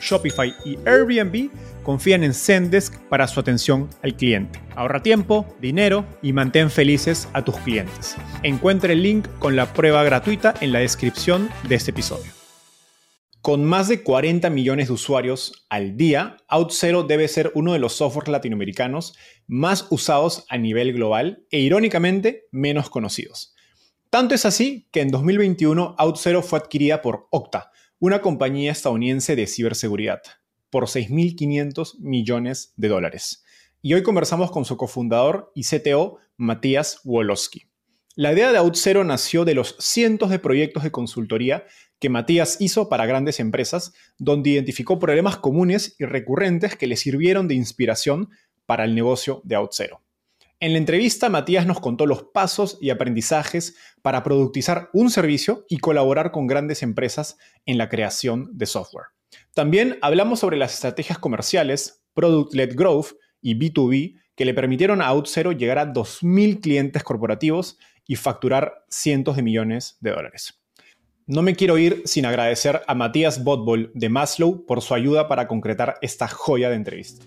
Shopify y Airbnb confían en Zendesk para su atención al cliente. Ahorra tiempo, dinero y mantén felices a tus clientes. Encuentre el link con la prueba gratuita en la descripción de este episodio. Con más de 40 millones de usuarios al día, OutZero debe ser uno de los softwares latinoamericanos más usados a nivel global e irónicamente menos conocidos. Tanto es así que en 2021 OutZero fue adquirida por Okta, una compañía estadounidense de ciberseguridad por 6.500 millones de dólares. Y hoy conversamos con su cofundador y CTO, Matías Wolowski. La idea de OutZero nació de los cientos de proyectos de consultoría que Matías hizo para grandes empresas, donde identificó problemas comunes y recurrentes que le sirvieron de inspiración para el negocio de OutZero. En la entrevista, Matías nos contó los pasos y aprendizajes para productizar un servicio y colaborar con grandes empresas en la creación de software. También hablamos sobre las estrategias comerciales, Product-Led Growth y B2B que le permitieron a OutZero llegar a 2.000 clientes corporativos y facturar cientos de millones de dólares. No me quiero ir sin agradecer a Matías Botbol de Maslow por su ayuda para concretar esta joya de entrevista.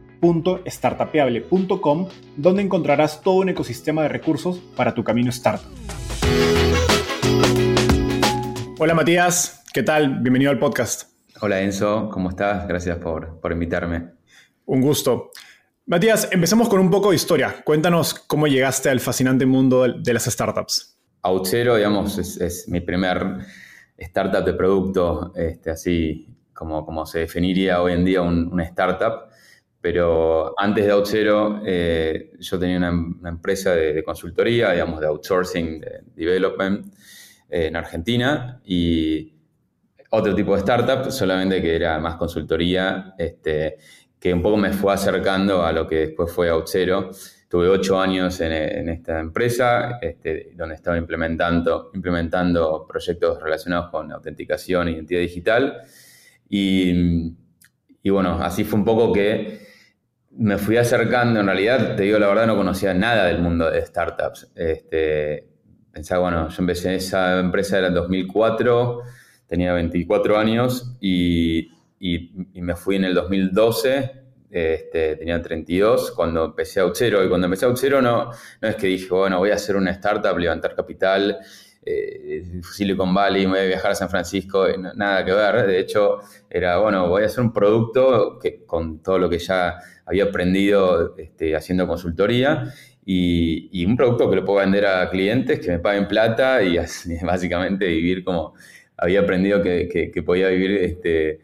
www.startapeable.com donde encontrarás todo un ecosistema de recursos para tu camino startup. Hola Matías, ¿qué tal? Bienvenido al podcast. Hola Enzo, ¿cómo estás? Gracias por, invitarme. Un gusto. Matías, empecemos con un poco de historia. Cuéntanos cómo llegaste al fascinante mundo de las startups. Outzero, digamos, es, mi primer startup de producto, este, así como, como se definiría hoy en día una startup. Pero antes de Outzero, eh, yo tenía una, empresa de, consultoría, digamos, de outsourcing, de development, en Argentina y otro tipo de startup, solamente que era más consultoría, este, que un poco me fue acercando a lo que después fue Outzero. Tuve ocho años en, esta empresa, este, donde estaba implementando, implementando proyectos relacionados con autenticación e identidad digital. Y, bueno, así fue un poco que me fui acercando. En realidad, te digo la verdad, no conocía nada del mundo de startups. Este, pensaba, bueno, yo empecé esa empresa era en 2004, tenía 24 años y, me fui en el 2012, este, tenía 32, cuando empecé a Outzero. Y cuando empecé a Outzero no, no es que dije, bueno, voy a hacer una startup, levantar capital, eh, Silicon Valley, me voy a viajar a San Francisco, nada que ver. De hecho, era, bueno, voy a hacer un producto que, con todo lo que ya había aprendido este, haciendo consultoría y, un producto que lo puedo vender a clientes que me paguen plata y básicamente vivir como había aprendido que, podía vivir este,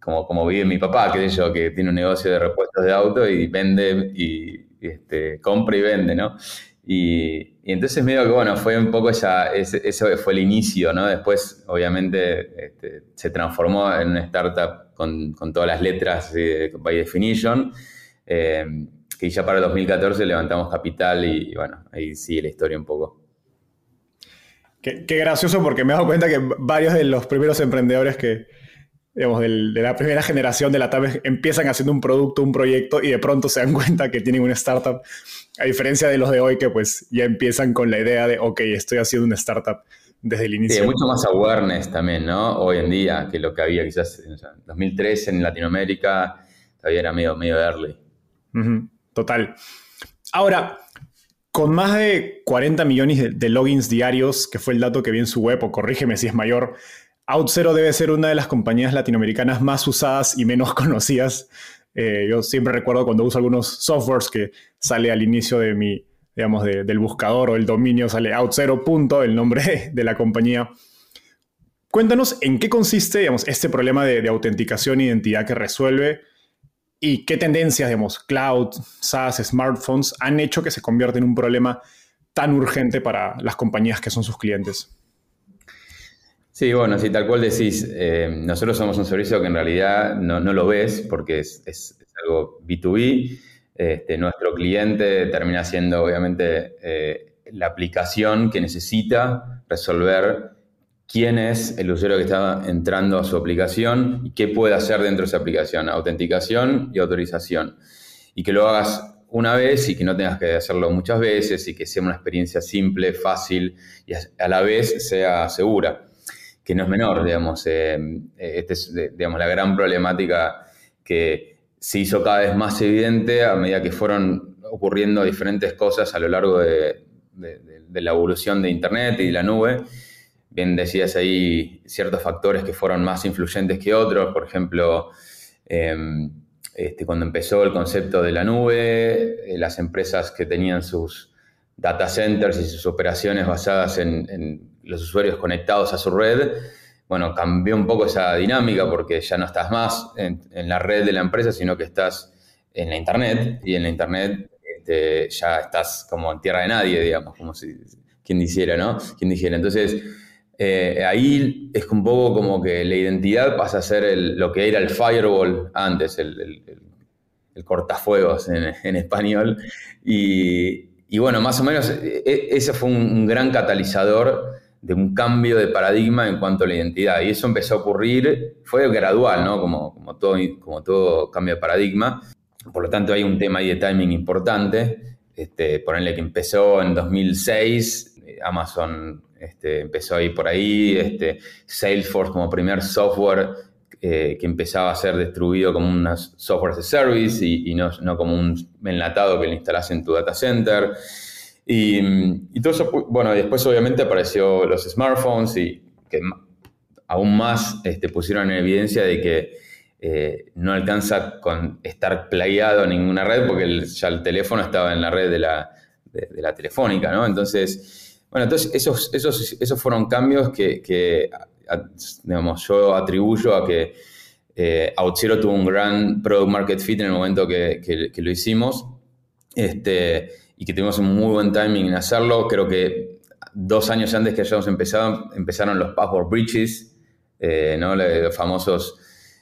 como, como vive mi papá, que yo, que tiene un negocio de repuestos de auto y vende y este, compra y vende, ¿no? Y, entonces medio que, bueno, fue un poco esa, eso fue el inicio, ¿no? Después, obviamente, este, se transformó en una startup con, todas las letras by definition. Eh, que ya para el 2014 levantamos capital y, bueno, ahí sigue la historia un poco. Qué, gracioso porque me he dado cuenta que varios de los primeros emprendedores que, digamos, de la primera generación de la TAP empiezan haciendo un producto, un proyecto y de pronto se dan cuenta que tienen una startup, a diferencia de los de hoy que pues ya empiezan con la idea de, ok, estoy haciendo una startup desde el inicio. Sí, mucho más awareness también, ¿no? Hoy en día que lo que había quizás en 2013 en Latinoamérica, todavía era medio, medio early. total. Ahora, con más de 40 millones de, logins diarios, que fue el dato que vi en su web, o corrígeme si es mayor, OutZero debe ser una de las compañías latinoamericanas más usadas y menos conocidas. Eh, yo siempre recuerdo cuando uso algunos softwares que sale al inicio de mi, digamos, del buscador o el dominio, sale OutZero. el nombre de la compañía. Cuéntanos en qué consiste, digamos, este problema de, autenticación e identidad que resuelve y qué tendencias, digamos, cloud, SaaS, smartphones han hecho que se convierta en un problema tan urgente para las compañías que son sus clientes. Sí, bueno, si tal cual decís, eh, nosotros somos un servicio que en realidad no, lo ves porque es, algo B2B. Este, nuestro cliente termina siendo obviamente eh, la aplicación que necesita resolver quién es el usuario que está entrando a su aplicación y qué puede hacer dentro de esa aplicación, autenticación y autorización. Y que lo hagas una vez y que no tengas que hacerlo muchas veces y que sea una experiencia simple, fácil y a la vez sea segura, que no es menor, digamos. Eh, esta es, digamos, la gran problemática que se hizo cada vez más evidente a medida que fueron ocurriendo diferentes cosas a lo largo de, la evolución de Internet y de la nube. Bien decías ahí ciertos factores que fueron más influyentes que otros, por ejemplo, em, este, cuando empezó el concepto de la nube, eh, las empresas que tenían sus data centers y sus operaciones basadas en, los usuarios conectados a su red, bueno, cambió un poco esa dinámica porque ya no estás más en, la red de la empresa, sino que estás en la Internet y en la Internet este, ya estás como en tierra de nadie, digamos, como si quien dijera, ¿no? Quien dijera. Entonces, eh, ahí es un poco como que la identidad pasa a ser lo que era el firewall antes, el, cortafuegos en, español. Y, bueno, más o menos e, e, ese fue un, gran catalizador de un cambio de paradigma en cuanto a la identidad. Y eso empezó a ocurrir, fue gradual, ¿no? Como, como, todo, como todo cambio de paradigma. Por lo tanto, hay un tema ahí de timing importante. Este, ponerle que empezó en 2006, Amazon este, empezó ahí por ahí, este, Salesforce como primer software eh, que empezaba a ser distribuido como un software as a service y, no, como un enlatado que le instalas en tu data center. Y, todo eso, bueno, después obviamente apareció los smartphones y que aún más este, pusieron en evidencia de que eh, no alcanza con estar playado en ninguna red porque ya el teléfono estaba en la red de la, de la telefónica, ¿no? Entonces, bueno, entonces esos, esos, esos fueron cambios que, digamos, yo atribuyo a que eh, tuvo un gran product market fit en el momento que, lo hicimos este, y que tuvimos un muy buen timing en hacerlo. Creo que dos años antes que hayamos empezado, empezaron los password breaches, eh, ¿no? los famosos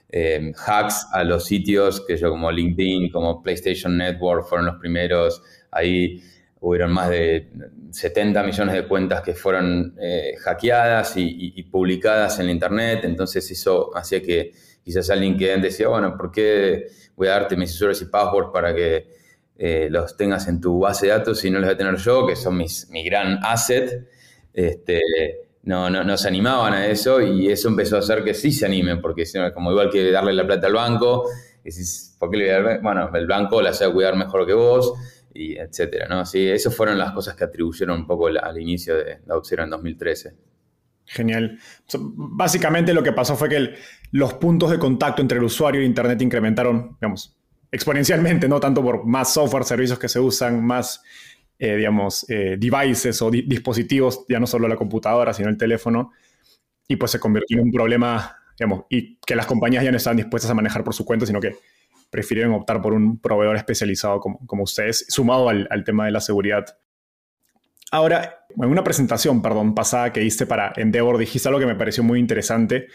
eh, hacks a los sitios que yo como LinkedIn, como PlayStation Network fueron los primeros. Ahí hubieron más de 70 millones de cuentas que fueron eh, hackeadas y, publicadas en la Internet, entonces eso hacía que quizás alguien que decía, bueno, ¿por qué voy a darte mis usuarios y passwords para que eh, los tengas en tu base de datos y no los voy a tener yo, que son mis, mi gran asset? Este, no, no, se animaban a eso y eso empezó a hacer que sí se animen, porque como igual que darle la plata al banco, ¿por a dar? Bueno, el banco la hace cuidar mejor que vos y etcétera, ¿no? Sí, esas fueron las cosas que atribuyeron un poco al inicio de la en 2013. Genial. básicamente lo que pasó fue que los puntos de contacto entre el usuario e Internet incrementaron, digamos, exponencialmente, no tanto por más software, servicios que se usan, más, eh, digamos, eh, devices o dispositivos, ya no solo la computadora, sino el teléfono, y pues se convirtió en un problema, digamos, y que las compañías ya no estaban dispuestas a manejar por su cuenta, sino que prefirieron optar por un proveedor especializado como, como ustedes, sumado al, tema de la seguridad. Ahora, en una presentación, perdón, pasada que diste para Endeavor, dijiste algo que me pareció muy interesante,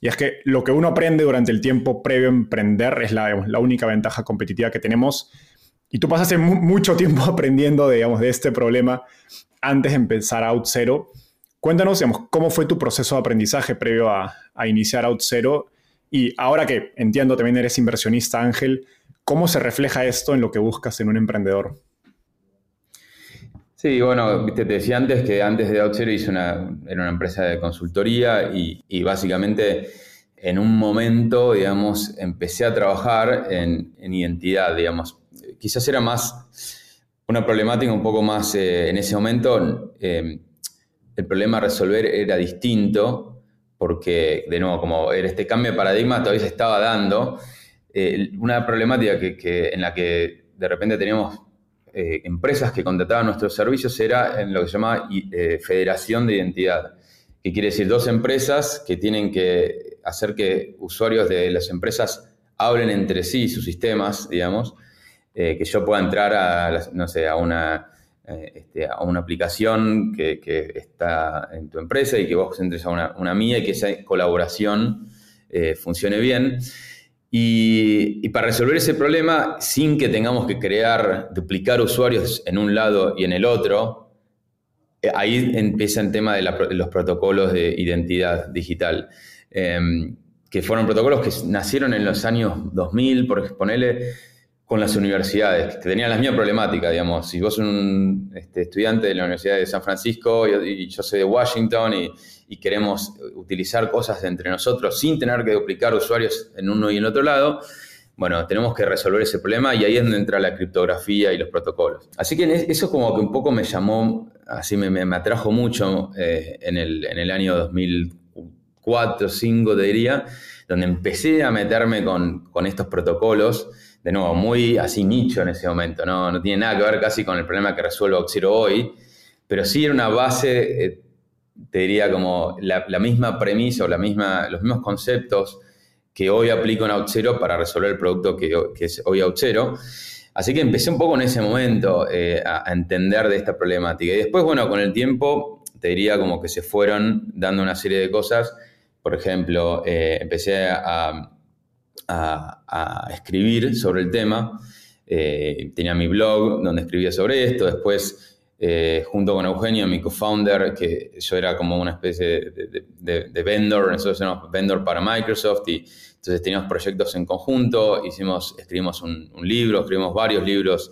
y es que lo que uno aprende durante el tiempo previo a emprender es la, la única ventaja competitiva que tenemos. Y tú pasaste mucho tiempo aprendiendo, digamos, de este problema antes de empezar Out Zero. Cuéntanos, digamos, cómo fue tu proceso de aprendizaje previo a, a iniciar Out Zero Y ahora que entiendo también eres inversionista, Ángel, ¿cómo se refleja esto en lo que buscas en un emprendedor? Sí, bueno, te decía antes que antes de OutZero hice una, era una empresa de consultoría y, básicamente en un momento, digamos, empecé a trabajar en, en identidad, digamos. Quizás era más una problemática un poco más eh, en ese momento. Eh, el problema a resolver era distinto porque, de nuevo, como era este cambio de paradigma todavía se estaba dando, eh, una problemática que, en la que de repente teníamos eh, empresas que contrataban nuestros servicios era en lo que se llama eh, federación de identidad, que quiere decir dos empresas que tienen que hacer que usuarios de las empresas hablen entre sí sus sistemas, digamos, eh, que yo pueda entrar a, no sé, a una, este, a una aplicación que, está en tu empresa y que vos entres a una, una mía y que esa colaboración funcione bien. Y, para resolver ese problema, sin que tengamos que crear, duplicar usuarios en un lado y en el otro, eh, ahí empieza el tema de, los protocolos de identidad digital, em, que fueron protocolos que nacieron en los años 2000, por ponerle, con las universidades, que tenían la misma problemática, digamos. Si vos sos un este, estudiante de la Universidad de San Francisco y, yo soy de Washington y, queremos utilizar cosas entre nosotros sin tener que duplicar usuarios en uno y en otro lado, bueno, tenemos que resolver ese problema y ahí es donde entra la criptografía y los protocolos. Así que eso como que un poco me llamó, así me, me atrajo mucho eh, en, el, en el año 2004, 2005, te diría, donde empecé a meterme con, con estos protocolos de nuevo, muy así nicho en ese momento, ¿no? no tiene nada que ver casi con el problema que resuelvo Auxiro hoy, pero sí era una base, eh, te diría como la, misma premisa o la misma, los mismos conceptos que hoy aplico en Auxero para resolver el producto que, es hoy Auxero. Así que empecé un poco en ese momento eh, a, entender de esta problemática. Y después, bueno, con el tiempo, te diría como que se fueron dando una serie de cosas. Por ejemplo, eh, empecé a a, escribir sobre el tema. Eh, tenía mi blog donde escribía sobre esto. Después, eh, junto con Eugenio, mi co-founder, que yo era como una especie de, vendor, nosotros éramos vendor para Microsoft y entonces teníamos proyectos en conjunto, hicimos, escribimos un, libro, escribimos varios libros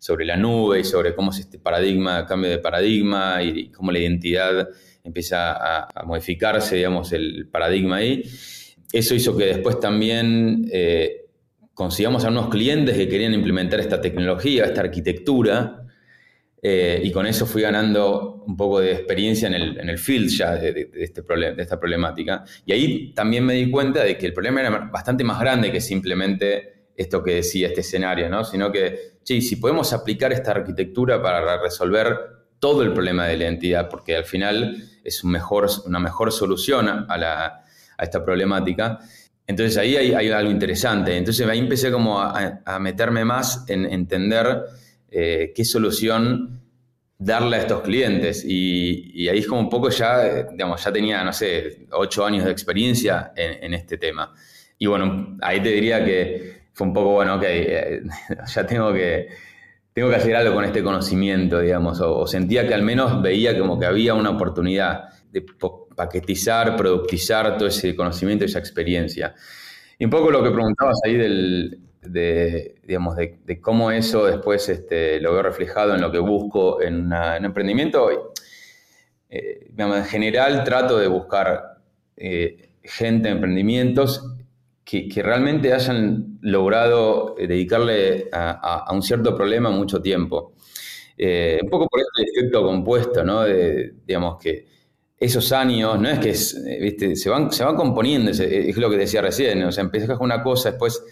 sobre la nube y sobre cómo es este paradigma, cambio de paradigma y, cómo la identidad empieza a, modificarse, digamos, el paradigma ahí. Eso hizo que después también eh, consigamos a unos clientes que querían implementar esta tecnología, esta arquitectura, eh, y con eso fui ganando un poco de experiencia en el, en el field ya de, este de esta problemática. Y ahí también me di cuenta de que el problema era bastante más grande que simplemente esto que decía este escenario, ¿no? sino que, sí, si podemos aplicar esta arquitectura para resolver todo el problema de la identidad, porque al final es un mejor, una mejor solución a la, a esta problemática. Entonces ahí hay, algo interesante. Entonces ahí empecé como a, meterme más en entender eh, qué solución darle a estos clientes. Y, ahí es como un poco ya, digamos, ya tenía, no sé, ocho años de experiencia en, este tema. Y bueno, ahí te diría que fue un poco, bueno, ok, eh, ya tengo que, tengo que hacer algo con este conocimiento, digamos, o sentía que al menos veía como que había una oportunidad de paquetizar, productizar todo ese conocimiento esa experiencia. Y un poco lo que preguntabas ahí del, de, digamos, de, cómo eso después este, lo veo reflejado en lo que busco en, un emprendimiento. Eh, en general trato de buscar eh, gente en emprendimientos que, realmente hayan logrado eh, dedicarle a, un cierto problema mucho tiempo. un poco por este efecto compuesto, ¿no? De, digamos que esos años, no es que eh. Se, van, se van componiendo, es lo que decía recién, o sea, empiezas con una cosa, después...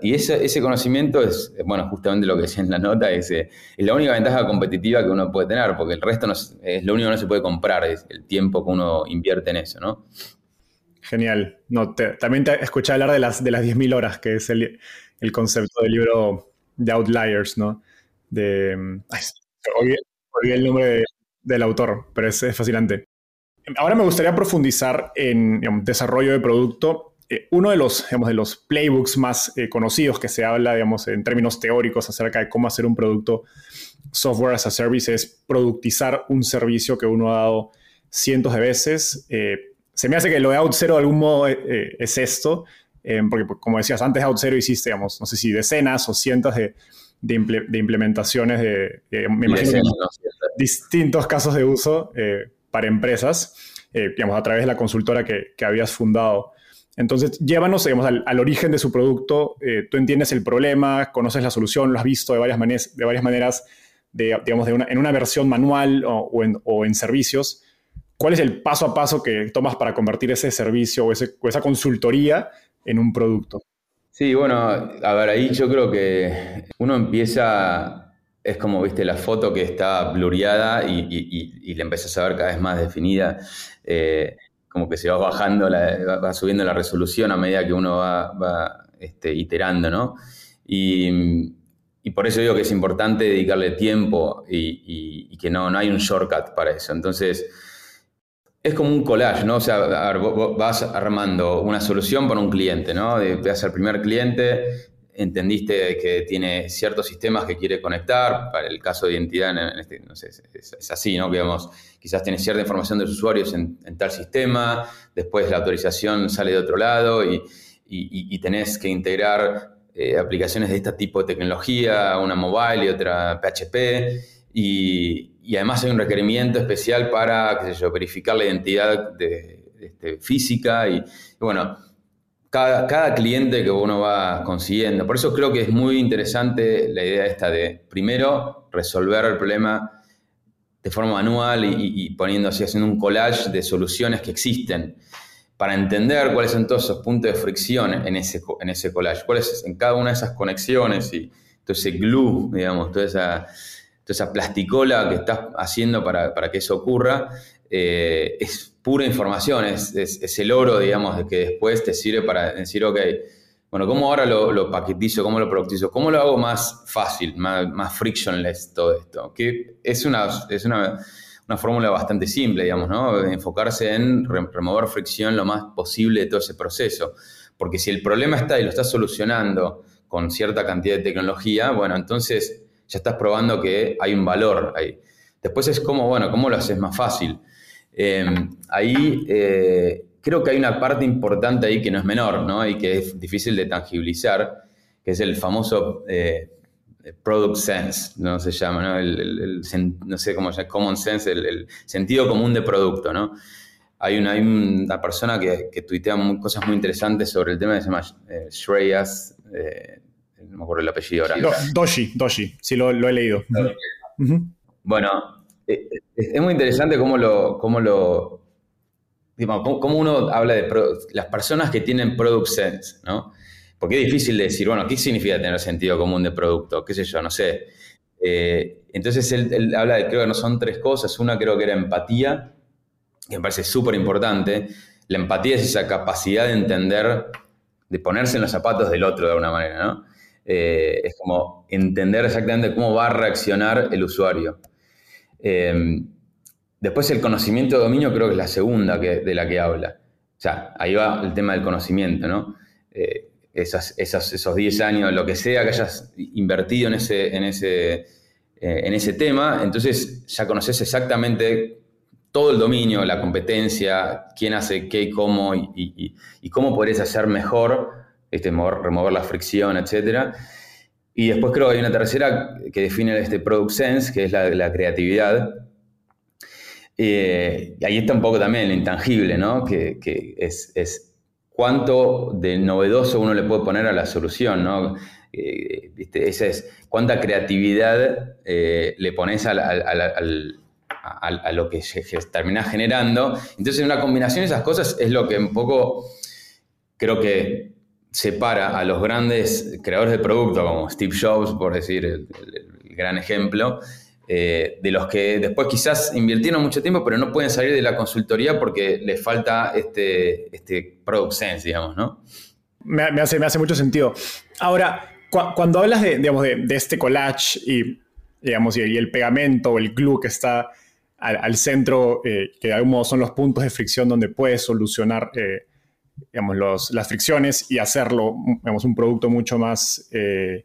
y ese, ese, conocimiento es, bueno, justamente lo que decía en la nota, es, eh, la única ventaja competitiva que uno puede tener, porque el resto es, lo único que no se puede comprar, es el tiempo que uno invierte en eso, ¿no? Genial. No, también te escuché hablar de las, de las 10.000 horas, que es el, el, concepto del libro de Outliers, ¿no? De, olvidé, el nombre del autor, pero es, es fascinante. Ahora me gustaría profundizar en desarrollo de producto. Eh, uno de los, de los playbooks más eh, conocidos que se habla digamos, en términos teóricos acerca de cómo hacer un producto software as a service es productizar un servicio que uno ha dado cientos de veces, eh, se me hace que lo de OutZero de algún modo es esto, porque como decías, antes de OutZero hiciste, digamos, no sé si decenas o cientos de, de, implementaciones de, me imagino, distintos casos de uso para empresas, digamos, a través de la consultora que, que habías fundado. Entonces, llévanos digamos, al, origen de su producto. Eh, tú entiendes el problema, conoces la solución, lo has visto de varias, maneras, de varias maneras digamos, de una, en una versión manual o, en, servicios. ¿Cuál es el paso a paso que tomas para convertir ese servicio o, esa consultoría en un producto? Sí, bueno, a ver, ahí yo creo que uno empieza, es como, viste, la foto que está blureada y, y, la empiezas a ver cada vez más definida. Eh, como que se va bajando, va subiendo la resolución a medida que uno va, este, iterando, ¿no? Y, por eso digo que es importante dedicarle tiempo y, que no, no hay un shortcut para eso. Entonces, es como un collage, ¿no? O sea, vas armando una solución para un cliente, ¿no? Vas al primer cliente, entendiste que tiene ciertos sistemas que quiere conectar, para el caso de identidad, en este, es, así, ¿no? Quizás tiene cierta información de los usuarios en, tal sistema, después la autorización sale de otro lado y, y, tenés que integrar eh, aplicaciones de este tipo de tecnología, una mobile y otra PHP, y, además hay un requerimiento especial para, qué sé yo, verificar la identidad de, este, física y, bueno, cada, cliente que uno va consiguiendo. Por eso creo que es muy interesante la idea esta de, primero, resolver el problema de forma manual y, poniendo así, haciendo un collage de soluciones que existen para entender cuáles son todos esos puntos de fricción en ese, en ese collage, cuáles en cada una de esas conexiones y todo ese glue, digamos, toda esa, toda esa plasticola que estás haciendo para, para que eso ocurra, eh, es pura información, es, el oro, digamos, de que después te sirve para decir, ok, bueno, ¿cómo ahora lo, paquetizo, cómo lo productizo? ¿Cómo lo hago más fácil, más, frictionless todo esto? Que es una, es una, fórmula bastante simple, digamos, ¿no? Enfocarse en remover fricción lo más posible de todo ese proceso. Porque si el problema está y lo estás solucionando con cierta cantidad de tecnología, bueno, entonces ya estás probando que hay un valor ahí. Después es como, bueno, ¿cómo lo haces más fácil? Em, ahí eh, creo que hay una parte importante ahí que no es menor, ¿no? Y que es difícil de tangibilizar, que es el famoso eh, product sense, ¿no? Se llama, ¿no? El, no sé cómo se llama, common sense, el, sentido común de producto, ¿no? Hay una, hay una persona que, que tuitea cosas muy interesantes sobre el tema que se llama eh, Shreyas, no me acuerdo el apellido ahora. Doshi, Doshi, sí lo, he leído. Bueno, es muy interesante cómo lo, cómo lo cómo uno habla de las personas que tienen product sense, ¿no? Porque es difícil de decir, bueno, ¿qué significa tener sentido común de producto? ¿Qué sé yo? No sé. Eh, entonces él, habla de, creo que no son tres cosas. Una creo que era empatía, que me parece súper importante. La empatía es esa capacidad de entender, de ponerse en los zapatos del otro de alguna manera, ¿no? Eh, es como entender exactamente cómo va a reaccionar el usuario. Em, después el conocimiento de dominio creo que es la segunda que, de la que habla. O sea, ahí va el tema del conocimiento, ¿no? Eh, esos 10 años, lo que sea que hayas invertido en ese, en ese, eh, en ese tema, entonces ya conoces exactamente todo el dominio, la competencia, quién hace qué y cómo, y, cómo podés hacer mejor, este, remover la fricción, etcétera. Y después creo que hay una tercera que define este product sense, que es la, la creatividad. Eh, ahí está un poco también lo intangible, ¿no? Que, es, cuánto de novedoso uno le puede poner a la solución, ¿no? Eh, Esa es cuánta creatividad eh, le pones a, lo que se, termina generando. Entonces, una combinación de esas cosas es lo que un poco creo que separa a los grandes creadores de producto, como Steve Jobs, por decir el, gran ejemplo, eh, de los que después quizás invirtieron mucho tiempo, pero no pueden salir de la consultoría porque les falta este, este product sense, digamos, ¿no? Me, hace, me hace mucho sentido. Ahora, cuando hablas de, digamos, de, este collage y, digamos, y, el pegamento o el glue que está al, centro, eh, que de algún modo son los puntos de fricción donde puedes solucionar eh, digamos, las fricciones y hacerlo digamos, un producto mucho más eh,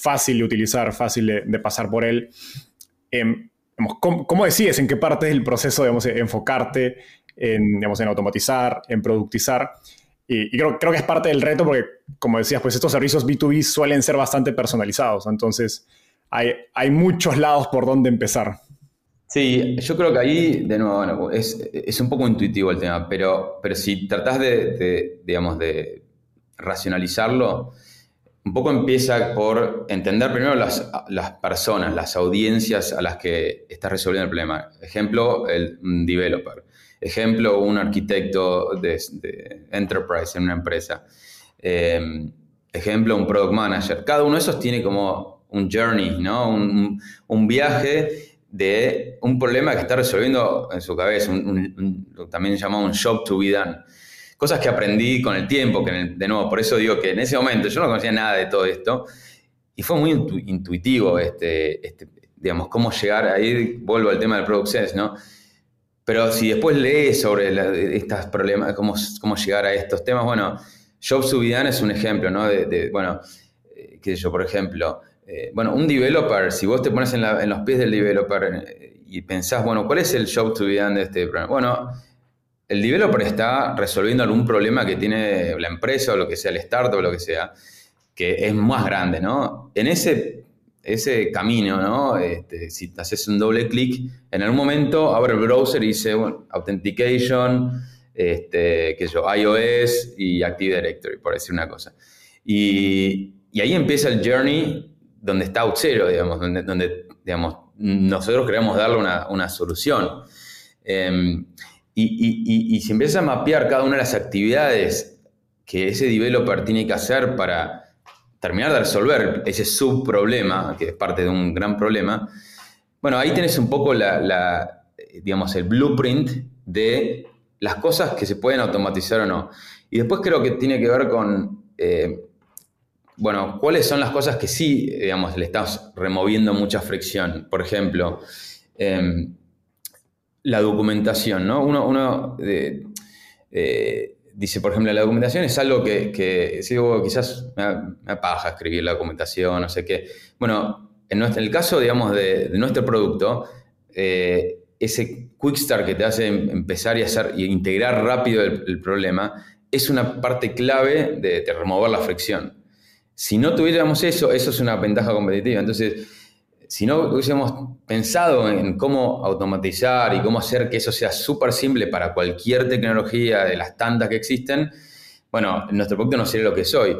fácil de utilizar, fácil de, pasar por él. Em, ¿cómo, decides en qué parte del proceso digamos, enfocarte en, digamos, en automatizar, en productizar. Y, creo, creo, que es parte del reto porque, como decías, pues estos servicios B2B suelen ser bastante personalizados. Entonces, hay, hay muchos lados por donde empezar. Sí, yo creo que ahí, de nuevo, bueno, es, es un poco intuitivo el tema, pero, pero si tratás de, digamos, de racionalizarlo, un poco empieza por entender primero las, las, personas, las audiencias a las que estás resolviendo el problema. Ejemplo, el developer. Ejemplo, un arquitecto de, enterprise en una empresa. Em, ejemplo, un product manager. Cada uno de esos tiene como un journey, ¿no? Un, un viaje de un problema que está resolviendo en su cabeza, un, también llamado un job to be done cosas que aprendí con el tiempo, que de nuevo, por eso digo que en ese momento yo no conocía nada de todo esto y fue muy intuitivo, este, este, digamos, cómo llegar ahí, vuelvo al tema del product sense, ¿no? Pero si después lees sobre estos problemas, cómo, cómo llegar a estos temas, bueno, Job Subidan es un ejemplo, ¿no? De, bueno, eh, qué sé yo, por ejemplo, eh, bueno, un developer, si vos te pones en, los pies del developer eh, y pensás, bueno, ¿cuál es el Job to be de este programa? Bueno, el developer está resolviendo algún problema que tiene la empresa o lo que sea, el startup o lo que sea, que es más grande, ¿no? En ese, ese camino, ¿no? Este, si haces un doble clic, en algún momento abre el browser y dice, bueno, Authentication, este, qué sé yo, iOS y Active Directory, por decir una cosa. Y, ahí empieza el journey donde está Auth0, digamos, donde, digamos, nosotros queremos darle una, una solución. Em, y, si empiezas a mapear cada una de las actividades que ese developer tiene que hacer para terminar de resolver ese subproblema, que es parte de un gran problema, bueno, ahí tienes un poco la, digamos, el blueprint de las cosas que se pueden automatizar o no. Y después creo que tiene que ver con, eh, bueno, cuáles son las cosas que sí, digamos, le estás removiendo mucha fricción. Por ejemplo, em, la documentación, ¿no? Uno, eh, eh, dice, por ejemplo, la documentación es algo que, que quizás me, apaja escribir la documentación, no sé qué. Bueno, en, el caso, digamos, de, nuestro producto, eh, ese quick start que te hace em, empezar y hacer integrar rápido el, problema es una parte clave de, de, remover la fricción. Si no tuviéramos eso, eso es una ventaja competitiva. Entonces, si no hubiésemos pensado en cómo automatizar y cómo hacer que eso sea súper simple para cualquier tecnología de las tantas que existen, bueno, nuestro producto no sería lo que soy.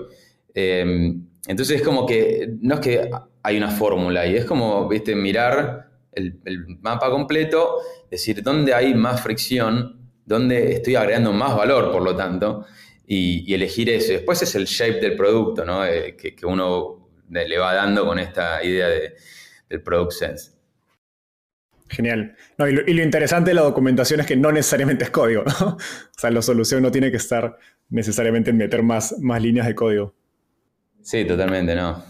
Em, entonces es como que no es que hay una fórmula y es como, viste, mirar el, mapa completo, decir dónde hay más fricción, dónde estoy agregando más valor, por lo tanto, y, elegir eso. Después es el shape del producto, ¿no? Eh, que, que uno le va dando con esta idea de el Product Sense. Genial. y, lo, interesante de la documentación es que no necesariamente es código, ¿no? O sea, la solución no tiene que estar necesariamente en meter más, más líneas de código. Sí, totalmente, no.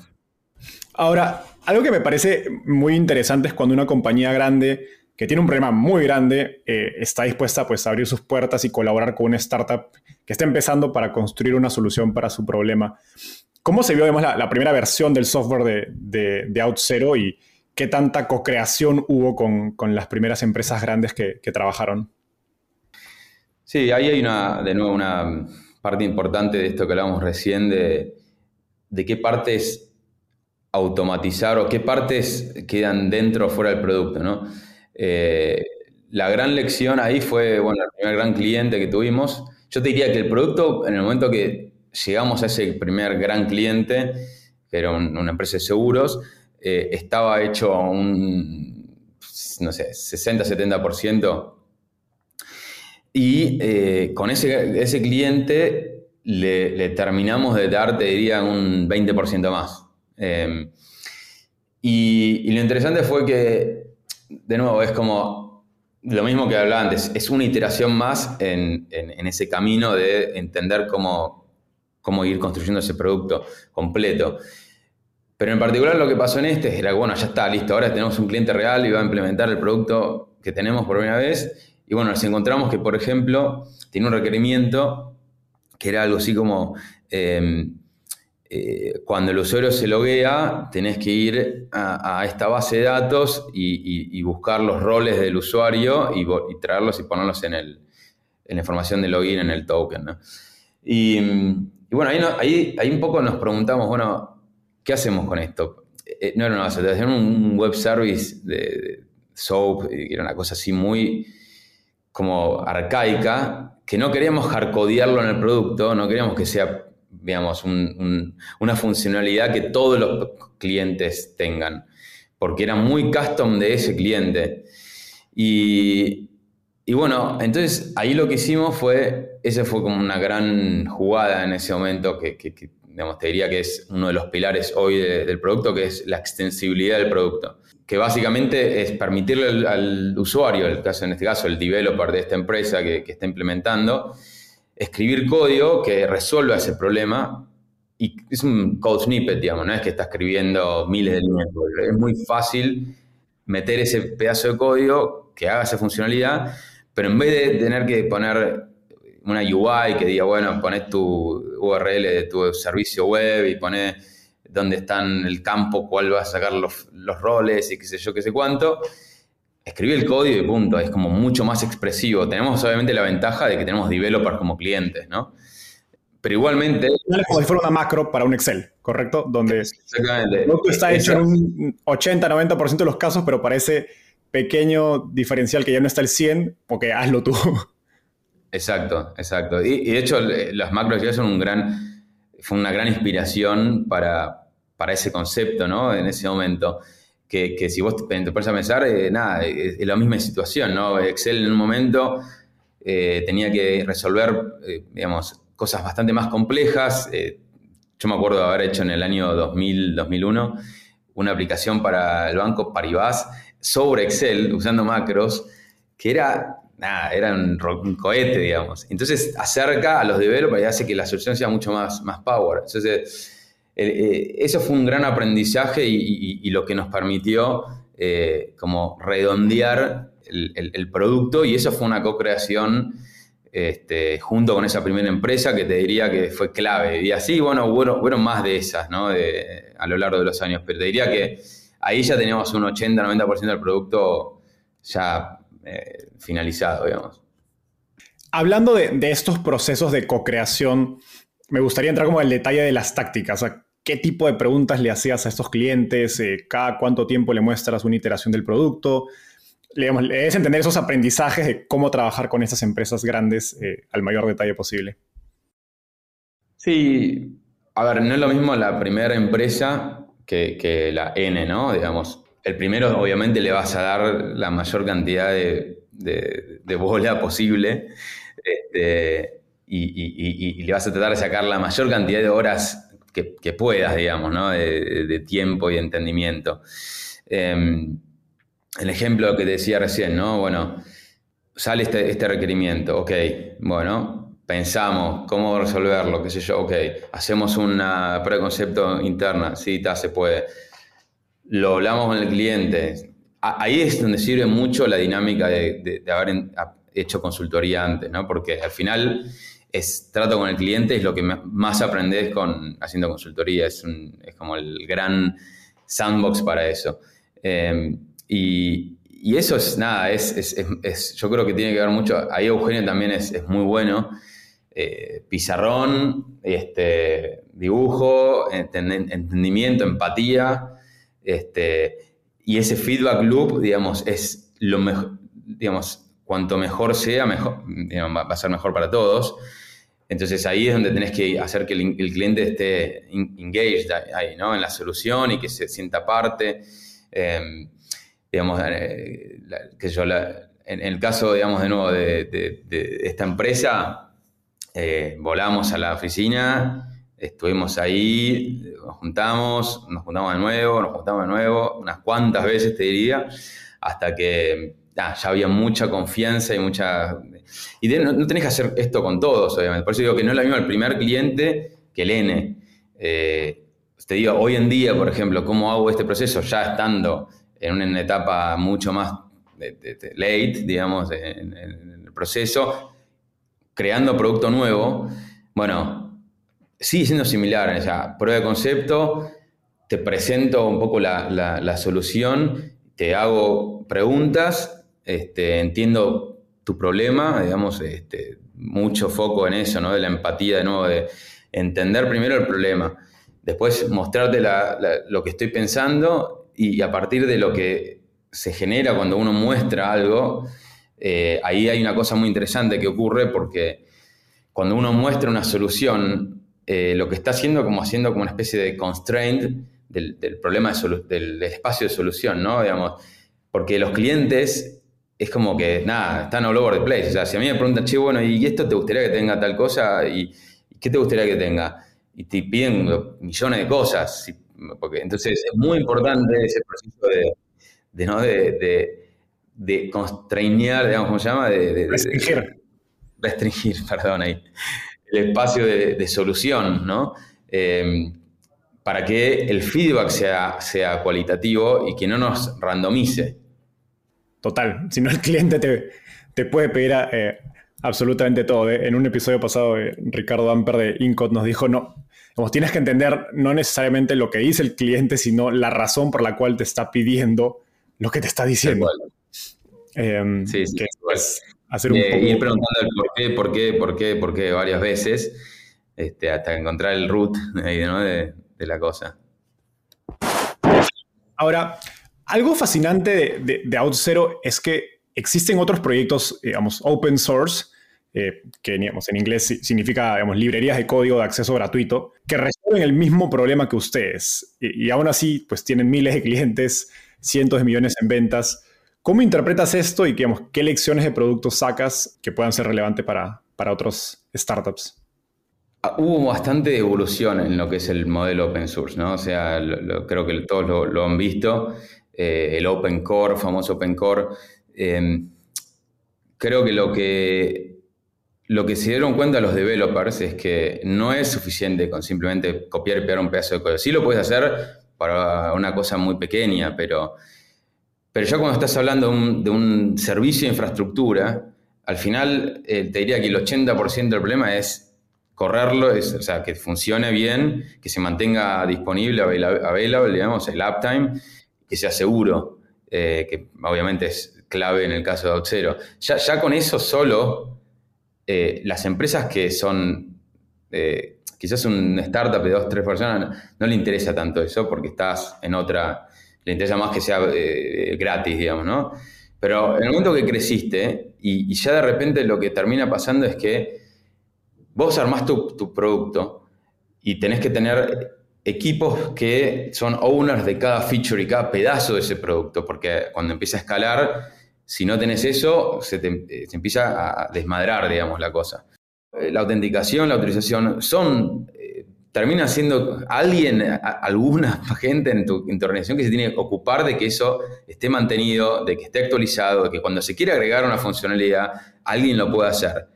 Ahora, algo que me parece muy interesante es cuando una compañía grande que tiene un problema muy grande eh, está dispuesta pues, a abrir sus puertas y colaborar con una startup que está empezando para construir una solución para su problema. ¿Cómo se vio además la, primera versión del software de, de, de OutZero y, qué tanta co-creación hubo con, las primeras empresas grandes que, trabajaron. Sí, ahí hay una, de nuevo una parte importante de esto que hablábamos recién, de, qué partes automatizar o qué partes quedan dentro o fuera del producto, ¿no? Eh, la gran lección ahí fue, bueno, el primer gran cliente que tuvimos. Yo te diría que el producto, en el momento que llegamos a ese primer gran cliente, que era una empresa de seguros, eh, estaba hecho un, no sé, 60-70%. Y eh, con ese, ese cliente le, terminamos de dar, te diría, un 20% más. Y, lo interesante fue que, de nuevo, es como lo mismo que hablaba antes, es una iteración más en, en ese camino de entender cómo, cómo ir construyendo ese producto completo. Pero en particular lo que pasó en este era, bueno, ya está, listo, ahora tenemos un cliente real y va a implementar el producto que tenemos por primera vez. Y bueno, nos encontramos que, por ejemplo, tiene un requerimiento que era algo así como, em, eh, cuando el usuario se loguea, tenés que ir a, esta base de datos y, buscar los roles del usuario y, traerlos y ponerlos en el, la información de login en el token. Y, bueno, ahí, ahí, un poco nos preguntamos, bueno, ¿qué hacemos con esto? Eh, no era una base, hacer un web service de, SOAP, que era una cosa así muy como arcaica, que no queríamos hardcodearlo en el producto, no queríamos que sea, digamos, una funcionalidad que todos los clientes tengan, porque era muy custom de ese cliente. Y, bueno, entonces ahí lo que hicimos fue, esa fue como una gran jugada en ese momento, que, digamos, te diría que es uno de los pilares hoy del producto, que es la extensibilidad del producto que básicamente es permitirle al, usuario, el caso, en este caso el developer de esta empresa que, está implementando, escribir código que resuelva ese problema. Y es un code snippet, digamos, no es que está escribiendo miles de líneas. Es muy fácil meter ese pedazo de código que haga esa funcionalidad, pero en vez de tener que poner una UI que diga, bueno, pones tu URL de tu servicio web y pones dónde están el campo, cuál va a sacar los, roles y qué sé yo, qué sé cuánto. Escribí el código y punto, es como mucho más expresivo. Tenemos obviamente la ventaja de que tenemos developers como clientes, ¿no? Pero igualmente... Es como si fuera una macro para un Excel, ¿correcto? Donde exactamente. está hecho en un 80-90% de los casos, pero parece pequeño diferencial que ya no está el 100, porque hazlo tú. Exacto, exacto. Y, y de hecho, las macros ya son un gran, fue una gran inspiración para, para ese concepto, ¿no? En ese momento. Que, si vos te, pones a pensar, eh, nada, es, la misma situación, ¿no? Excel en un momento eh, tenía que resolver, eh, digamos, cosas bastante más complejas. yo me acuerdo de haber hecho en el año 2000, 2001 una aplicación para el banco Paribas sobre Excel, usando macros, que era, nada, era un, cohete, digamos. Entonces acerca a los developers y hace que la solución sea mucho más, más power. Entonces, eh, eso fue un gran aprendizaje y, lo que nos permitió eh, como redondear el, producto y eso fue una co-creación este, junto con esa primera empresa que te diría que fue clave. Y así, bueno, hubo, más de esas a lo largo de los años, pero te diría que ahí ya teníamos un 80-90% del producto ya eh, finalizado, digamos. Hablando de estos procesos de co-creación, me gustaría entrar como al detalle de las tácticas. ¿Qué tipo de preguntas le hacías a estos clientes? Eh, ¿Cada cuánto tiempo le muestras una iteración del producto? Le, debes entender esos aprendizajes de cómo trabajar con estas empresas grandes eh, al mayor detalle posible. Sí, a ver, no es lo mismo la primera empresa que, la N, ¿no? Digamos, el primero obviamente le vas a dar la mayor cantidad de, bola posible. Este, y, le vas a tratar de sacar la mayor cantidad de horas que, puedas, digamos, ¿no? de, tiempo y entendimiento. Em, el ejemplo que te decía recién, ¿no? Bueno, sale este, este, requerimiento, ok, bueno, pensamos cómo resolverlo, qué sé yo, ok, hacemos una prueba de concepto interna, sí, está, se puede. Lo hablamos con el cliente. Ahí es donde sirve mucho la dinámica de haber hecho consultoría antes, ¿no? Porque al final es trato con el cliente, es lo que más aprendes con haciendo consultoría, es, como el gran sandbox para eso. Em, y, eso es nada, es, yo creo que tiene que ver mucho, ahí Eugenio también es, muy bueno, eh, pizarrón, este, dibujo, entendimiento, empatía, este, y ese feedback loop, digamos, es lo mejor, digamos, cuanto mejor sea, mejor, va a ser mejor para todos. Entonces ahí es donde tenés que hacer que el, cliente esté engaged ahí, ¿no? En la solución y que se sienta parte. Em, digamos, eh, que yo en, el caso, digamos, de nuevo de, esta empresa, eh, volamos a la oficina, estuvimos ahí, nos juntamos, nos juntamos de nuevo, nos juntamos de nuevo, unas cuantas veces te diría, hasta que ya había mucha confianza y mucha y no, tenés que hacer esto con todos, obviamente. Por eso digo que no es lo mismo el primer cliente que el N. Eh, te digo, hoy en día, por ejemplo, ¿cómo hago este proceso ya estando en una etapa mucho más late, digamos, en, el proceso, creando producto nuevo? Bueno, sigue siendo similar. O prueba de concepto, te presento un poco la, solución, te hago preguntas, este, entiendo tu problema, digamos, este, mucho foco en eso, ¿no? De la empatía, de nuevo, de entender primero el problema, después mostrarte lo que estoy pensando y, a partir de lo que se genera cuando uno muestra algo, eh, ahí hay una cosa muy interesante que ocurre porque cuando uno muestra una solución, eh, lo que está haciendo como haciendo como una especie de constraint del, problema del, espacio de solución, ¿no? Digamos, porque los clientes es como que, nada, están all over the place. O sea, si a mí me preguntan, che, bueno, ¿y esto te gustaría que tenga tal cosa? ¿Y, qué te gustaría que tenga? Y te piden millones de cosas. Porque, entonces es muy importante ese proceso de, de ¿no? de, de, digamos, ¿cómo se llama? De, restringir. restringir, perdón, ahí. El espacio de, solución, ¿no? Eh, para que el feedback sea, sea cualitativo y que no nos randomice. Total, si no el cliente te, te puede pedir eh, absolutamente todo. ¿eh? En un episodio pasado, eh, Ricardo Amper de Incot nos dijo, no, como tienes que entender no necesariamente lo que dice el cliente, sino la razón por la cual te está pidiendo lo que te está diciendo. Em, sí, sí, hacer un poco... Ir preguntando el por qué, por qué, por qué, por qué varias veces, este, hasta encontrar el root de, de la cosa. Ahora, algo fascinante de, de, OutZero es que existen otros proyectos, digamos, open source, eh, que digamos, en inglés significa digamos, librerías de código de acceso gratuito, que resuelven el mismo problema que ustedes. Y, aún así, pues tienen miles de clientes, cientos de millones en ventas. ¿Cómo interpretas esto y digamos, qué lecciones de productos sacas que puedan ser relevantes para, para otros startups? Ah, hubo bastante evolución en lo que es el modelo open source, ¿no? O sea, creo que todos lo, han visto, eh, el Open Core, famoso Open Core. Em, creo que lo, que lo que se dieron cuenta los developers es que no es suficiente con simplemente copiar y pegar un pedazo de código. Sí lo puedes hacer para una cosa muy pequeña, pero, pero ya cuando estás hablando de un, servicio de infraestructura, al final eh, te diría que el 80% del problema es correrlo, es, o sea, que funcione bien, que se mantenga disponible, available, digamos, el uptime, que sea seguro, eh, que obviamente es clave en el caso de Outzero. Ya, ya con eso solo, eh, las empresas que son, eh, quizás un startup de dos, tres personas, no le interesa tanto eso porque estás en otra, le interesa más que sea gratis, digamos, ¿no? Pero en el momento que creciste y ya de repente lo que termina pasando es que vos armás tu, producto y tenés que tener equipos que son owners de cada feature y cada pedazo de ese producto, porque cuando empieza a escalar, si no tenés eso, se, te, empieza a desmadrar, digamos, la cosa. Eh, la autenticación, la autorización, son, eh, termina siendo alguien, alguna gente en tu, en organización que se tiene que ocupar de que eso esté mantenido, de que esté actualizado, de que cuando se quiere agregar una funcionalidad, alguien lo pueda hacer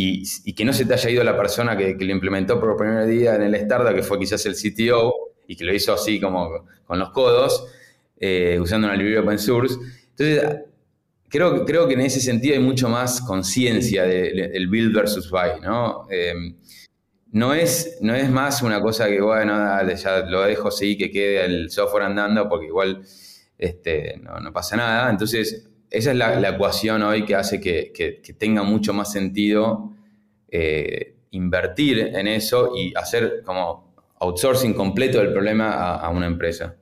y, que no se te haya ido la persona que, lo implementó por primer día en el startup, que fue quizás el CTO, y que lo hizo así como con los codos, eh, usando una librería open source. Entonces, creo, creo que en ese sentido hay mucho más conciencia del build versus buy, ¿no? Eh, no es, no es más una cosa que, bueno, ya lo dejo así, que quede el software andando, porque igual este, no, pasa nada. Entonces, esa es la, ecuación hoy que hace que, tenga mucho más sentido eh, invertir en eso y hacer como outsourcing completo del problema a, una empresa.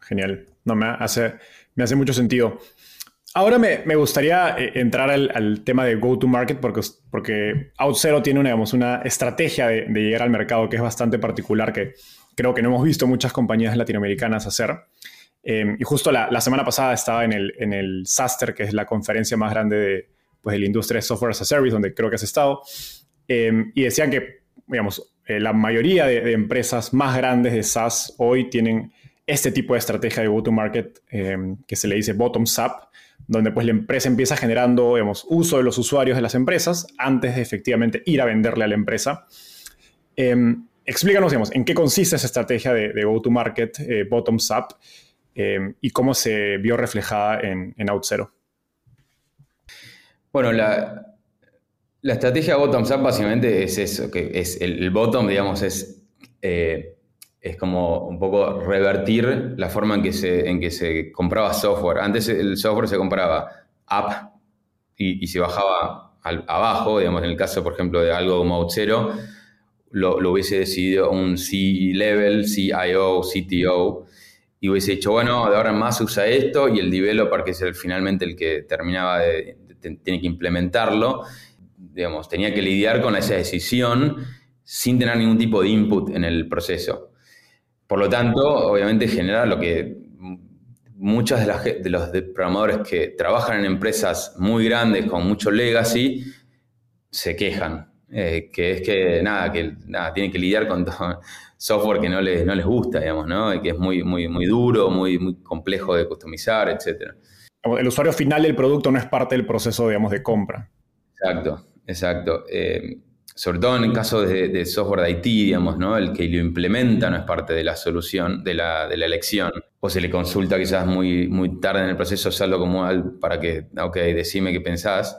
Genial. No, me hace, me hace mucho sentido. Ahora me, gustaría eh, entrar al, tema de go-to-market porque, porque OutZero tiene una, una estrategia de, de, llegar al mercado que es bastante particular que creo que no hemos visto muchas compañías latinoamericanas hacer. Em, y justo la, semana pasada estaba en el, en el SASTER, que es la conferencia más grande de, pues, la industria de software as a service, donde creo que has estado, em, y decían que, digamos, eh, la mayoría de, empresas más grandes de SaaS hoy tienen este tipo de estrategia de go-to-market em, que se le dice bottoms-up, donde pues la empresa empieza generando, digamos, uso de los usuarios de las empresas antes de efectivamente ir a venderle a la empresa. explícanos, digamos, en qué consiste esa estrategia de, de go-to-market eh, bottoms-up Em, y cómo se vio reflejada en, en OutZero. Bueno, la, estrategia bottom-up básicamente es eso, que es el, bottom, digamos, es, eh, es como un poco revertir la forma en que, se, en que se compraba software. Antes el software se compraba app y, se bajaba abajo, digamos, en el caso, por ejemplo, de algo como Outzero, lo, lo hubiese decidido un C-level, CIO, CTO, y hubiese dicho, bueno, de ahora en más usa esto y el developer, que es el, finalmente el que terminaba de, tiene que implementarlo, digamos, tenía que lidiar con esa decisión sin tener ningún tipo de input en el proceso. Por lo tanto, obviamente genera lo que muchos de, de los programadores que trabajan en empresas muy grandes con mucho legacy se quejan, eh, que es que nada, que nada, tienen que lidiar con todo, software que no les, no les gusta, digamos, ¿no? Y que es muy, muy, muy duro, muy, muy complejo de customizar, etc. El usuario final del producto no es parte del proceso, digamos, de compra. Exacto, exacto. Eh, sobre todo en el caso de, software de IT, digamos, ¿no? El que lo implementa no es parte de la solución, de la, de la elección. O se le consulta quizás muy, muy tarde en el proceso, salvo como para que, ok, decime qué pensás.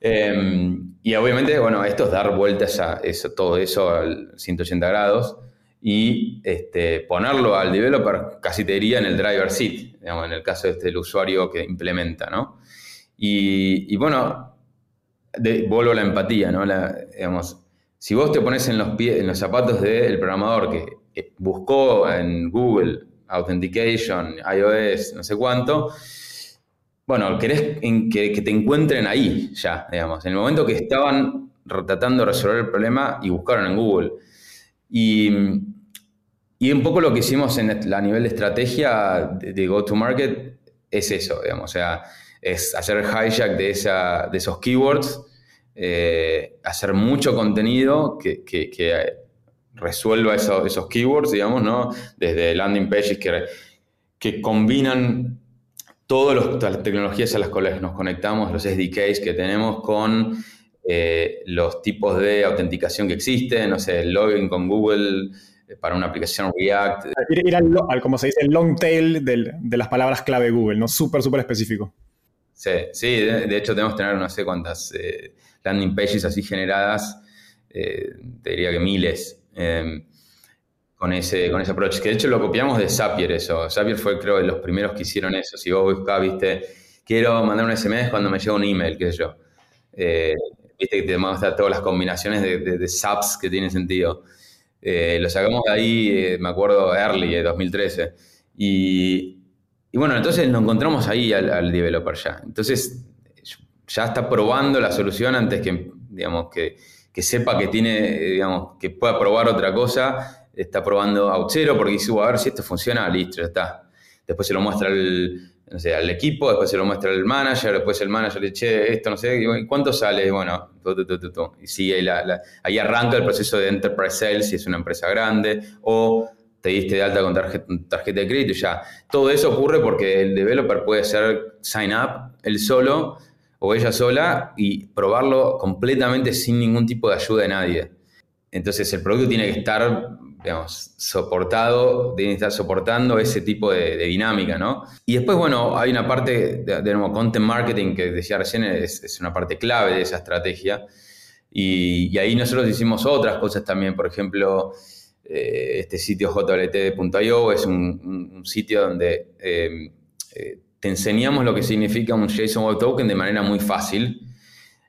Em, y obviamente, bueno, esto es dar vueltas a todo eso al 180 grados y este, ponerlo al developer, casi te diría, en el driver seat, digamos, en el caso este, del usuario que implementa, ¿no? Y, bueno, vuelvo a la empatía, ¿no? digamos, si vos te pones en los, pies, en los zapatos del programador que eh, buscó en Google Authentication, iOS, no sé cuánto, bueno, querés que, te encuentren ahí ya, digamos, en el momento que estaban tratando de resolver el problema y buscaron en Google. Y, un poco lo que hicimos en a nivel de estrategia de, go-to-market es eso, digamos, o sea, es hacer hijack de, esa, de esos keywords, eh, hacer mucho contenido que, resuelva esos keywords, digamos, ¿no? Desde landing pages que, que combinan todas las tecnologías a las cuales nos conectamos, los SDKs que tenemos con eh, los tipos de autenticación que existen, no sé, el login con Google eh, para una aplicación React. Ir, al, como se dice, el long tail de las palabras clave Google, ¿no? Súper, súper específico. Sí, sí, de, hecho tenemos que tener no sé cuántas eh, landing pages así generadas, te diría que miles. Em, con ese, con ese approach. Que de hecho lo copiamos de Zapier eso. Zapier fue creo de los primeros que hicieron eso. Si vos buscás, viste, quiero mandar un SMS cuando me llega un email, qué sé yo. Eh, viste que te muestra todas las combinaciones de, de, subs que tienen sentido. Eh, lo sacamos de ahí, eh, me acuerdo, early, de 2013. Y, y, bueno, entonces nos encontramos ahí al, al, developer ya. Entonces ya está probando la solución antes que, digamos, que, que sepa que tiene, digamos, que pueda probar otra cosa está probando Auxero porque dice, a ver si esto funciona, listo, ya está. Después se lo muestra al equipo, después se lo muestra al manager, después el manager le dice, esto no sé, ¿cuánto sale? Bueno, y sigue ahí arranca el proceso de enterprise sales si es una empresa grande, o te diste de alta con tarjeta, tarjeta de crédito y ya. Todo eso ocurre porque el developer puede ser sign up él solo o ella sola y probarlo completamente sin ningún tipo de ayuda de nadie. Entonces el producto tiene que estar digamos, soportado, deben estar soportando ese tipo de, dinámica, ¿no? Y después, bueno, hay una parte de, content marketing que decía recién, es, una parte clave de esa estrategia. Y, ahí nosotros hicimos otras cosas también, por ejemplo, eh, este sitio jwt.io es un, sitio donde em, eh, te enseñamos lo que significa un JSON Web Token de manera muy fácil.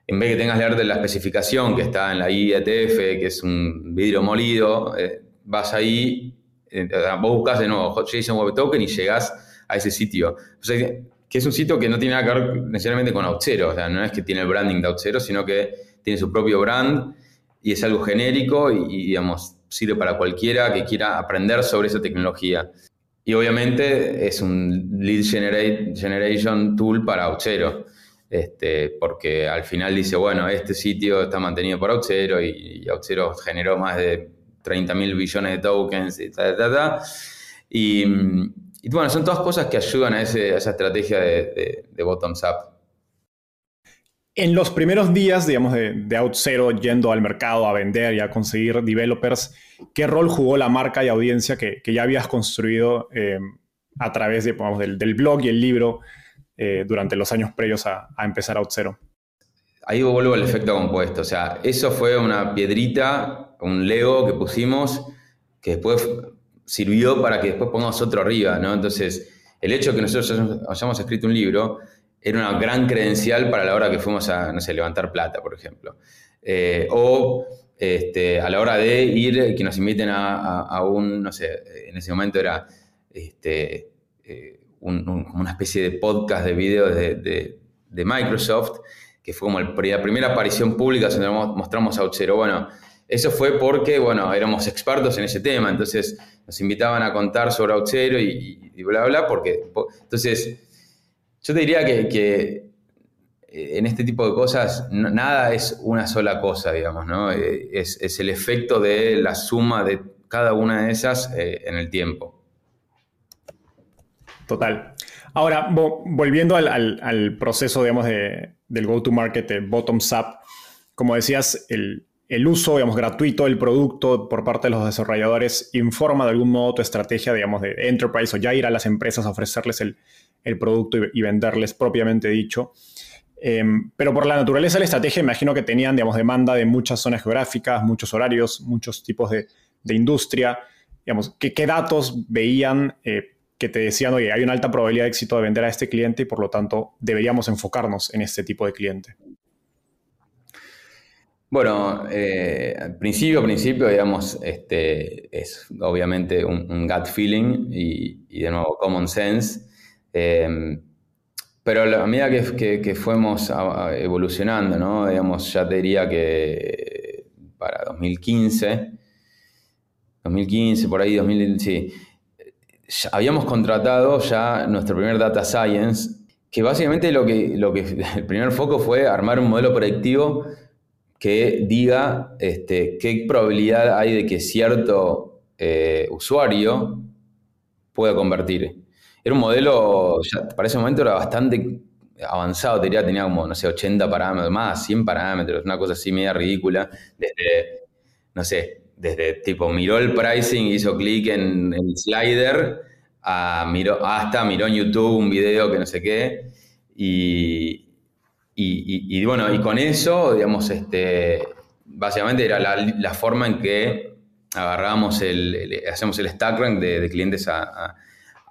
En vez que tengas que leer de la especificación que está en la IETF, que es un vidrio molido, eh, vas ahí, eh, vos buscas de nuevo JSON Web Token y llegás a ese sitio. Que es un sitio que no tiene nada que ver necesariamente con Auth0, o sea, no es que tiene el branding de Auth0, sino que tiene su propio brand y es algo genérico y, digamos, sirve para cualquiera que quiera aprender sobre esa tecnología. Y obviamente es un lead generation tool para Auth0, este, porque al final dice, bueno, este sitio está mantenido por Auth0 y, y Auth0 generó más de 30 mil billones de tokens y ta, ta, ta. Y, bueno, son todas cosas que ayudan a, esa estrategia de, de, bottoms up. En los primeros días, digamos, de, de Out yendo al mercado a vender y a conseguir developers, ¿qué rol jugó la marca y audiencia que, ya habías construido eh, a través de, del, blog y el libro eh, durante los años previos a, a empezar Out Ahí vuelvo al efecto compuesto. O sea, eso fue una piedrita un Lego que pusimos que después sirvió para que después pongamos otro arriba, ¿no? Entonces, el hecho de que nosotros hayamos escrito un libro era una gran credencial para la hora que fuimos a, levantar plata, por ejemplo. Eh, o este, a la hora de ir, que nos inviten a, un, no sé, en ese momento era este, eh, una especie de podcast de videos de, Microsoft, que fue como la primera aparición pública donde mostramos a Outzero. Bueno, eso fue porque, bueno, éramos expertos en ese tema, entonces nos invitaban a contar sobre Outzero y, y bla, bla, porque, entonces, yo te diría que, eh, en este tipo de cosas nada es una sola cosa, digamos, ¿no? Eh, es, el efecto de la suma de cada una de esas eh, en el tiempo. Total. Ahora, volviendo al, proceso, digamos, del go-to-market bottoms up, como decías, el, uso, digamos, gratuito del producto por parte de los desarrolladores informa de algún modo tu estrategia, digamos, de enterprise o ya ir a las empresas a ofrecerles el, el producto y, venderles propiamente dicho. Em, pero por la naturaleza de la estrategia, imagino que tenían, digamos, demanda de muchas zonas geográficas, muchos horarios, muchos tipos de, industria. Digamos, ¿qué, ¿qué, datos veían eh, que te decían, oye, hay una alta probabilidad de éxito de vender a este cliente y por lo tanto deberíamos enfocarnos en este tipo de cliente? Bueno, eh, al principio, principio, digamos, este, es obviamente un, gut feeling y, de nuevo common sense. Em, pero a medida que, fuimos evolucionando, ¿no? Digamos, ya te diría que para 2015, 2015, por ahí, 2000, sí, habíamos contratado ya nuestro primer data science, que básicamente lo que, lo que el primer foco fue armar un modelo predictivo que diga este, qué probabilidad hay de que cierto eh, usuario pueda convertir. Era un modelo, para ese momento era bastante avanzado, tenía, tenía como, no sé, 80 parámetros, más, 100 parámetros, una cosa así media ridícula, desde, no sé, desde tipo miró el pricing, hizo clic en el slider, miró, hasta miró en YouTube un video que no sé qué, y, bueno, y con eso, digamos, este, básicamente era la, forma en que agarramos el, hacemos el stack rank de, clientes a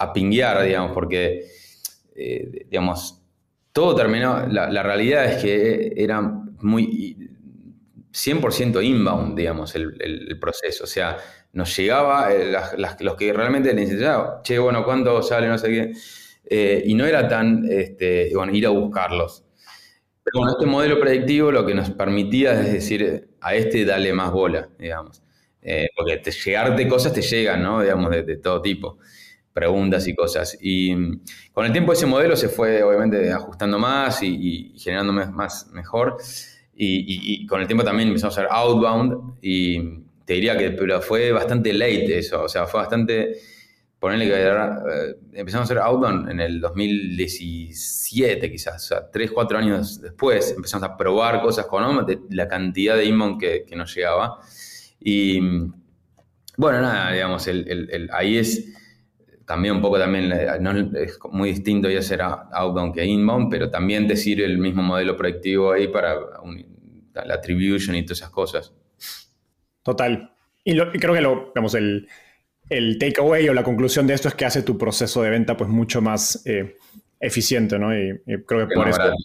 a pinguear, digamos, porque, eh, digamos, todo terminó, la, realidad es que era muy 100% inbound, digamos, el, proceso. O sea, nos llegaba eh, los que realmente necesitaban, che, bueno, ¿cuánto sale? No sé qué. Eh, y no era tan, este, bueno, ir a buscarlos. Pero bueno, este modelo predictivo lo que nos permitía es decir, a este dale más bola, digamos. porque te, llegarte cosas te llegan, ¿no? Digamos, de todo tipo preguntas y cosas. Y mm, con el tiempo ese modelo se fue obviamente ajustando más y, generando más mejor. Y, con el tiempo también empezamos a hacer outbound y te diría que pero fue bastante late eso, o sea, fue bastante, ponerle que eh, empezamos a hacer outbound en el 2017 quizás, o sea, 3, 4 años después empezamos a probar cosas con la cantidad de inbound que, nos llegaba. Y bueno, nada, digamos, ahí es también un poco también, es muy distinto ya ser outbound que inbound, pero también decir el mismo modelo proyectivo ahí para la attribution y todas esas cosas. Total. Y, creo que lo, digamos, el, el takeaway o la conclusión de esto es que hace tu proceso de venta pues mucho más eh, eficiente, ¿no? Y, creo que por eso...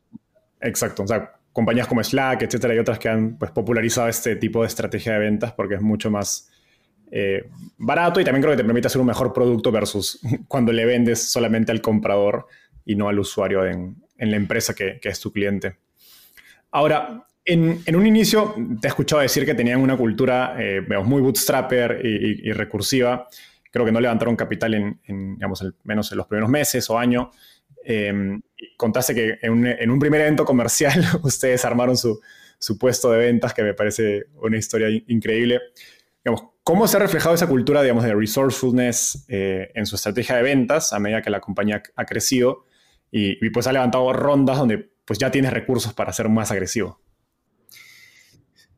Exacto. O sea, compañías como Slack, etcétera, y otras que han pues, popularizado este tipo de estrategia de ventas porque es mucho más eh, barato y también creo que te permite hacer un mejor producto versus cuando le vendes solamente al comprador y no al usuario en, la empresa que, es tu cliente. Ahora, en, un inicio te he escuchado decir que tenían una cultura eh, muy bootstrapper y, recursiva. Creo que no levantaron capital en, digamos, menos en los primeros meses o año. Eh, contaste que en un, primer evento comercial ustedes armaron su, puesto de ventas, que me parece una historia increíble. ¿cómo se ha reflejado esa cultura, digamos, de resourcefulness eh, en su estrategia de ventas a medida que la compañía ha crecido y, pues ha levantado rondas donde pues ya tienes recursos para ser más agresivo?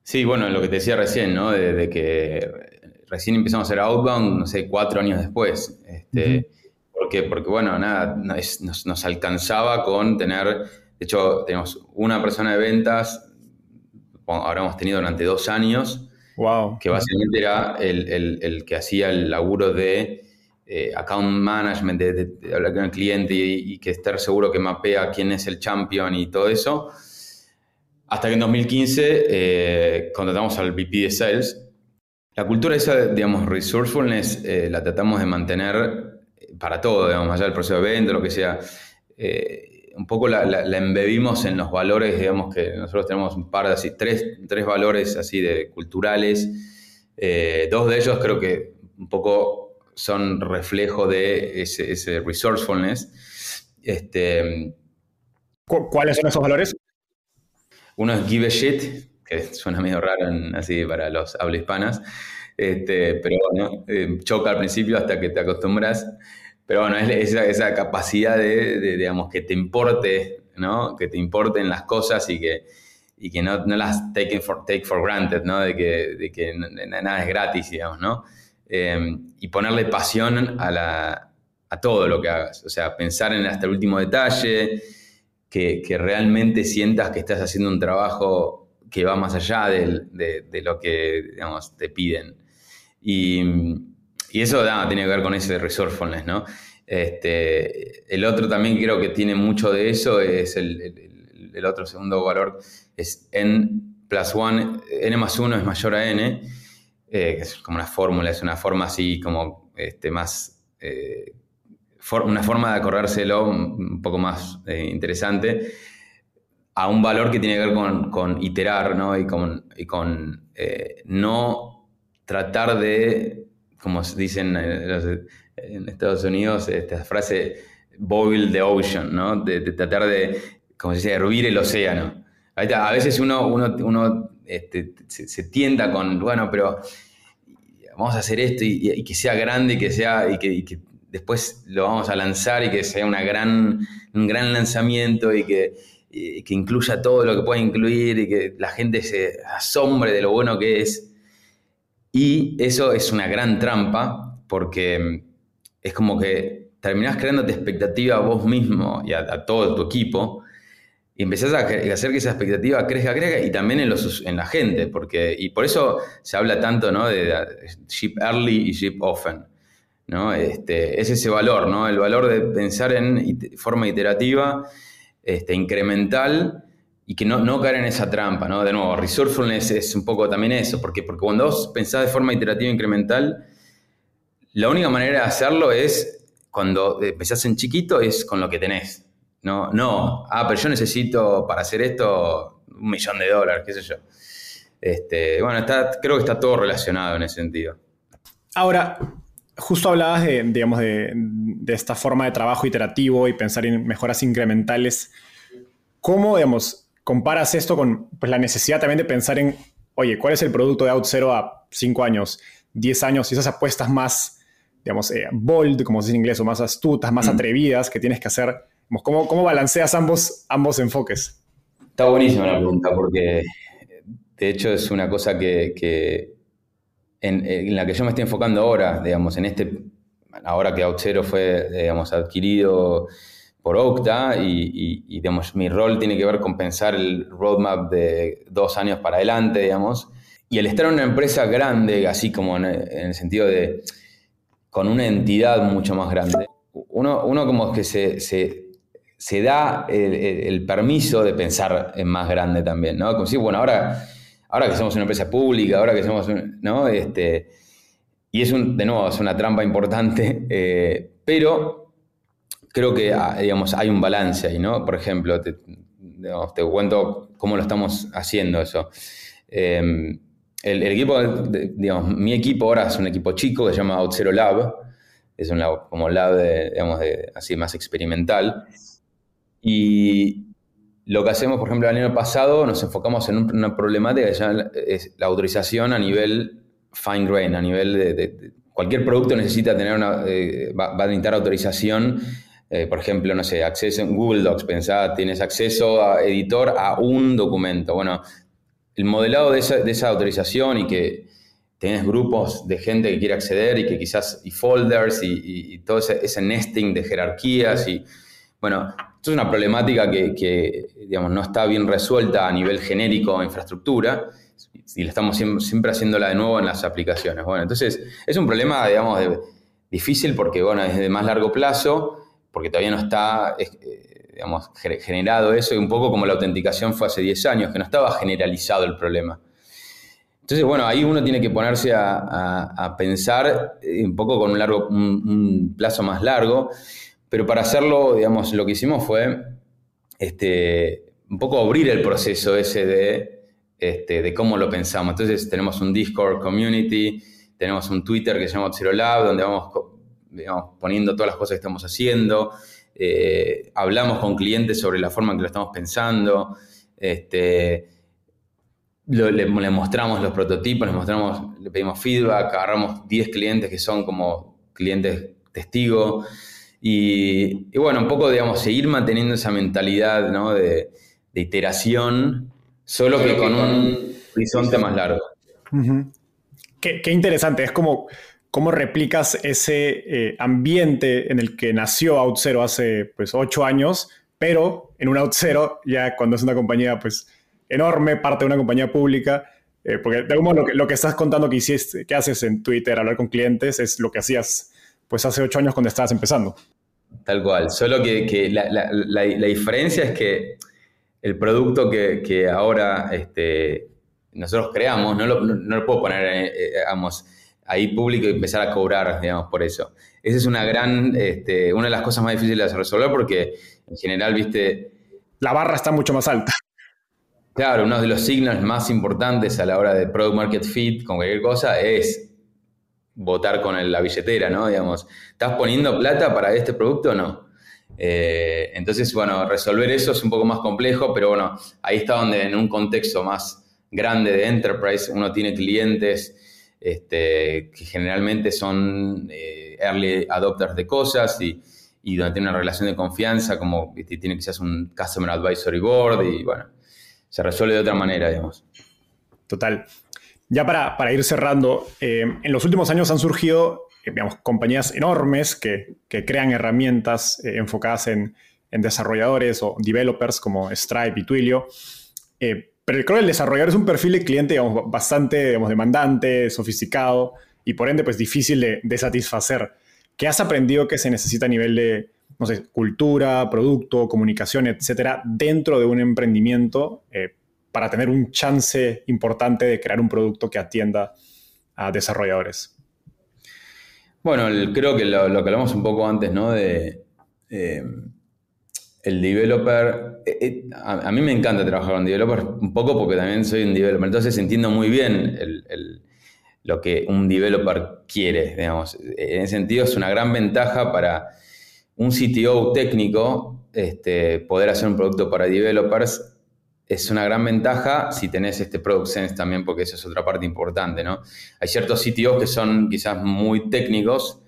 Sí, bueno, lo que te decía recién, ¿no? De, que recién empezamos a hacer outbound, no sé, cuatro años después. Este, ¿Por qué? Porque, bueno, nada, nos, nos, alcanzaba con tener, de hecho, tenemos una persona de ventas, ahora hemos tenido durante dos años, Wow. Que básicamente era el, que hacía el laburo de eh, account management, de, hablar con el cliente y, que estar seguro que mapea quién es el champion y todo eso. Hasta que en 2015 eh, contratamos al VP de Sales. La cultura esa, digamos, resourcefulness, eh, la tratamos de mantener para todo, digamos, allá del proceso de venta, lo que sea. un poco la, embebimos en los valores, digamos, que nosotros tenemos un par de así, tres, tres valores así de culturales. dos de ellos creo que un poco son reflejo de ese, resourcefulness. Este, ¿Cuáles son esos valores? Uno es give a shit, que suena medio raro así para los habla hispanas, este, pero bueno, eh, choca al principio hasta que te acostumbras. Pero bueno, es esa, capacidad de, digamos, que te importe, ¿no? Que te importen las cosas y que, y que no, las take for, take for granted, ¿no? De que, de que nada es gratis, digamos, ¿no? Em, y ponerle pasión a, todo lo que hagas. O sea, pensar en hasta el último detalle, que, realmente sientas que estás haciendo un trabajo que va más allá de, lo que te piden. Y, eso tiene que ver con ese resourcefulness, ¿no? Este, el otro también creo que tiene mucho de eso, es el, otro segundo valor, es n plus 1, n más 1 es mayor a n, eh, es como una fórmula, es una forma así como este, más, eh, una forma de acordárselo un poco más eh, interesante a un valor que tiene que ver con, iterar, ¿no? Y con, y con no tratar de, como dicen en Estados Unidos, esta frase boil the ocean, ¿no? De, tratar de, como se dice, hervir el océano. A veces uno, uno, uno este, se, tienda con, bueno, pero vamos a hacer esto y, que sea grande y que sea y que, después lo vamos a lanzar y que sea una gran, un gran lanzamiento y que, que incluya todo lo que pueda incluir y que la gente se asombre de lo bueno que es. Y eso es una gran trampa porque es como que terminás creándote expectativa a vos mismo y a todo tu equipo y empezás a hacer que esa expectativa crezca, crezca y también en, los, en la gente, porque, y por eso se habla tanto ¿no? de, ship early y ship often. ¿No? Este, es ese valor, ¿no? el valor de pensar en forma iterativa, este, incremental y que no, no caer en esa trampa. ¿no? De nuevo, resourcefulness es un poco también eso, porque, porque cuando vos pensás de forma iterativa incremental, la única manera de hacerlo es cuando empezás en chiquito, es con lo que tenés. No, no, ah, pero yo necesito para hacer esto un millón de dólares, qué sé yo. Este, bueno, está, creo que está todo relacionado en ese sentido. Ahora, justo hablabas de, digamos, de, esta forma de trabajo iterativo y pensar en mejoras incrementales. ¿Cómo, digamos, comparas esto con pues, la necesidad también de pensar en, oye, ¿cuál es el producto de OutZero a 5 años, 10 años y esas apuestas más, digamos, eh, bold, como se dice en inglés, o más astutas, más atrevidas que tienes que hacer ¿Cómo, cómo balanceas ambos, ambos enfoques? Está buenísima la pregunta porque de hecho es una cosa que, en, la que yo me estoy enfocando ahora, digamos, en este, ahora que Auxero fue, digamos, adquirido por Octa y, digamos, mi rol tiene que ver con pensar el roadmap de dos años para adelante, digamos, y el estar en una empresa grande, así como en, el sentido de, con una entidad mucho más grande, uno, uno como que se se da el, permiso de pensar en más grande también, ¿no? Como si, bueno, ahora, ahora que somos una empresa pública, ahora que somos, ¿no? Este, y es, un, de nuevo, es una trampa importante, eh, pero creo que, ah, digamos, hay un balance ahí, ¿no? Por ejemplo, te, te cuento cómo lo estamos haciendo eso. Em, el, equipo, digamos, mi equipo ahora es un equipo chico que se llama Outzero Lab, es un lab, como lab, de, digamos, de, así más experimental. Y lo que hacemos, por ejemplo, el año pasado nos enfocamos en una problemática que es la autorización a nivel fine grain, a nivel de, cualquier producto necesita tener una, eh, va, a necesitar autorización. Eh, por ejemplo, no sé, acceso en Google Docs, pensá, tienes acceso a editor a un documento. Bueno, el modelado de esa, autorización y que tienes grupos de gente que quiere acceder y que quizás, y folders y, todo ese, ese, nesting de jerarquías y, bueno, esto es una problemática que, digamos, no está bien resuelta a nivel genérico infraestructura y le estamos siempre, haciéndola de nuevo en las aplicaciones. Bueno, entonces es un problema, digamos, difícil porque, bueno, es de más largo plazo, porque todavía no está, eh, digamos, generado eso, y un poco como la autenticación fue hace 10 años, que no estaba generalizado el problema. Entonces, bueno, ahí uno tiene que ponerse a, pensar eh, un poco con un, largo, un, plazo más largo, pero para hacerlo, digamos, lo que hicimos fue este, un poco abrir el proceso ese de, este, de cómo lo pensamos. Entonces, tenemos un Discord community, tenemos un Twitter que se llama Lab, donde vamos poniendo todas las cosas que estamos haciendo, eh, hablamos con clientes sobre la forma en que lo estamos pensando, este, le, mostramos los prototipos, le, mostramos, le pedimos feedback, agarramos 10 clientes que son como clientes testigos. Y, bueno, un poco, digamos, seguir manteniendo esa mentalidad de, iteración, solo que con un horizonte más largo. qué, interesante, es como cómo replicas ese eh, ambiente en el que nació OutZero hace pues ocho años, pero en un OutZero ya cuando es una compañía pues enorme, parte de una compañía pública, eh, porque de algún modo lo que, estás contando que hiciste, que haces en Twitter, hablar con clientes, es lo que hacías pues hace ocho años cuando estabas empezando. Tal cual, solo que, la, diferencia es que el producto que, ahora este, nosotros creamos, no lo, puedo poner, eh, eh, ahí público y empezar a cobrar, digamos, por eso. Esa es una gran, este, una de las cosas más difíciles de resolver porque en general, viste... La barra está mucho más alta. Claro, uno de los signos más importantes a la hora de product market fit con cualquier cosa es votar con la billetera, ¿no? Digamos, ¿estás poniendo plata para este producto o no? Eh, entonces, bueno, resolver eso es un poco más complejo, pero bueno, ahí está donde en un contexto más grande de enterprise uno tiene clientes este, que generalmente son eh, early adopters de cosas y, y, donde tiene una relación de confianza, como tiene quizás un Customer Advisory Board y bueno, se resuelve de otra manera, digamos. Total. Ya para, ir cerrando, eh, en los últimos años han surgido eh, compañías enormes que, crean herramientas eh, enfocadas en, desarrolladores o developers como Stripe y Twilio. pero creo que el desarrollador es un perfil de cliente bastante demandante, sofisticado y por ende pues, difícil de, satisfacer. ¿Qué has aprendido que se necesita a nivel de, no sé, cultura, producto, comunicación, etcétera, dentro de un emprendimiento eh, para tener un chance importante de crear un producto que atienda a desarrolladores? Bueno, creo que lo, que hablamos un poco antes, ¿no? De eh, el developer. Eh, a, mí me encanta trabajar con developers, un poco porque también soy un developer. Entonces entiendo muy bien lo que un developer quiere, digamos. En ese sentido, es una gran ventaja para un CTO técnico, este, poder hacer un producto para developers es una gran ventaja si tenés este Product Sense también, porque esa es otra parte importante, ¿no? Hay ciertos CTOs que son quizás muy técnicos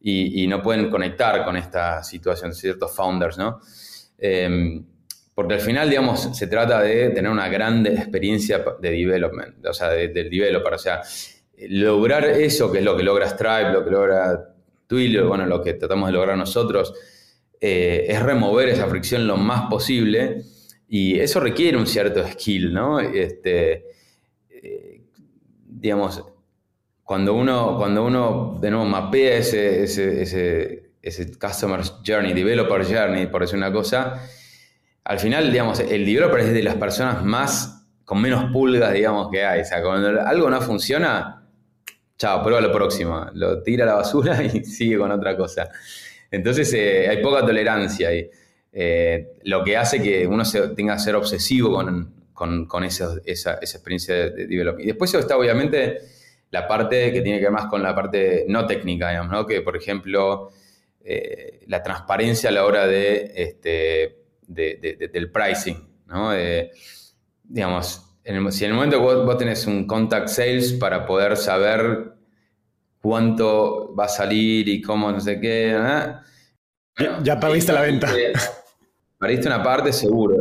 y, no pueden conectar con esta situación, ciertos founders, ¿no? Em, porque al final, digamos, se trata de tener una gran experiencia de development, o sea, del developer, o sea, lograr eso, que es lo que logra Stripe, lo que logra Twilio, bueno, lo que tratamos de lograr nosotros, eh, es remover esa fricción lo más posible y eso requiere un cierto skill, ¿no? Este, eh, digamos, cuando uno, cuando uno de nuevo mapea ese, ese, customer journey, developer journey, por decir una cosa, al final, digamos, el developer es de las personas más, con menos pulgas, digamos, que hay. O sea, cuando algo no funciona, chao, prueba lo próximo, lo tira a la basura y sigue con otra cosa. Entonces eh, hay poca tolerancia ahí, eh, lo que hace que uno se, tenga que ser obsesivo con, esa, experiencia de, development. Y después está obviamente la parte que tiene que ver más con la parte no técnica, digamos, ¿no? que por ejemplo eh, la transparencia a la hora de, este, del pricing, ¿no? digamos, si en el momento vos, vos, tenés un contact sales para poder saber cuánto va a salir y cómo no sé qué, ¿eh? ya perdiste la venta. Perdiste una parte seguro,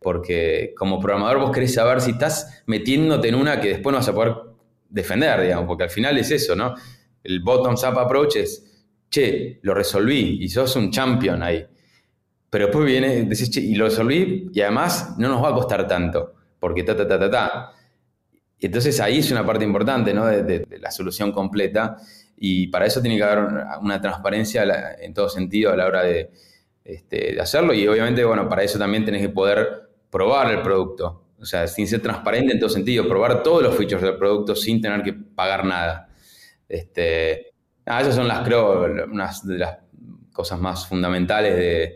porque como programador vos querés saber si estás metiéndote en una que después no vas a poder defender, digamos, porque al final es eso, ¿no? El bottoms-up approach es, che, lo resolví y sos un champion ahí. Pero después viene, decís, che, y lo resolví y además no nos va a costar tanto porque ta, ta, ta, ta, ta. Y entonces ahí es una parte importante ¿no? de, la solución completa y para eso tiene que haber una transparencia en todo sentido a la hora de, este, de hacerlo y obviamente, bueno, para eso también tenés que poder probar el producto. O sea, sin ser transparente en todo sentido, probar todos los features del producto sin tener que pagar nada. Este, esas son las, creo, unas de las cosas más fundamentales de,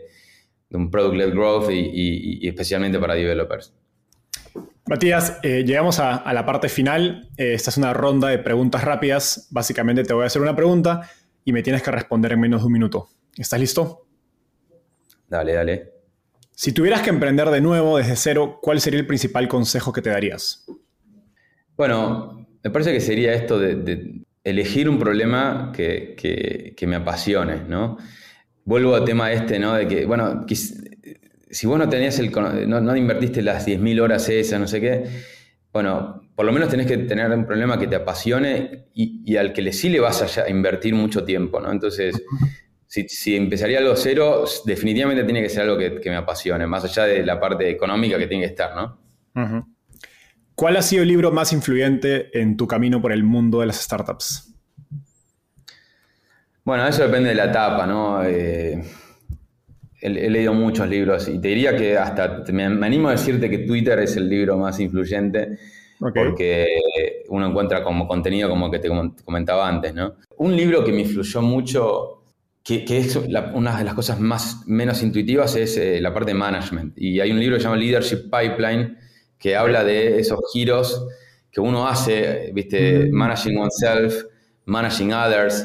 un product-led growth y, especialmente para developers. Matías, eh, llegamos a, la parte final. Eh, esta es una ronda de preguntas rápidas. Básicamente te voy a hacer una pregunta y me tienes que responder en menos de un minuto. ¿Estás listo? Dale, dale. Si tuvieras que emprender de nuevo desde cero, ¿cuál sería el principal consejo que te darías? Bueno, me parece que sería esto de, elegir un problema que, me apasione, ¿no? Vuelvo al tema este, ¿no? De que, bueno, si vos no tenías el, no, invertiste las 10.000 horas esas, no sé qué, bueno, por lo menos tenés que tener un problema que te apasione y, al que le sí le vas a invertir mucho tiempo, ¿no? Entonces, si, empezaría algo cero, definitivamente tiene que ser algo que, me apasione, más allá de la parte económica que tiene que estar, ¿no? ¿Cuál ha sido el libro más influyente en tu camino por el mundo de las startups? Bueno, eso depende de la etapa, ¿no? Eh, he, leído muchos libros y te diría que hasta me, animo a decirte que Twitter es el libro más influyente porque uno encuentra como contenido como que te comentaba antes, ¿no? Un libro que me influyó mucho que, es una de las cosas más menos intuitivas es eh, la parte de management. Y hay un libro que se llama Leadership Pipeline que habla de esos giros que uno hace, ¿viste? Managing oneself, managing others,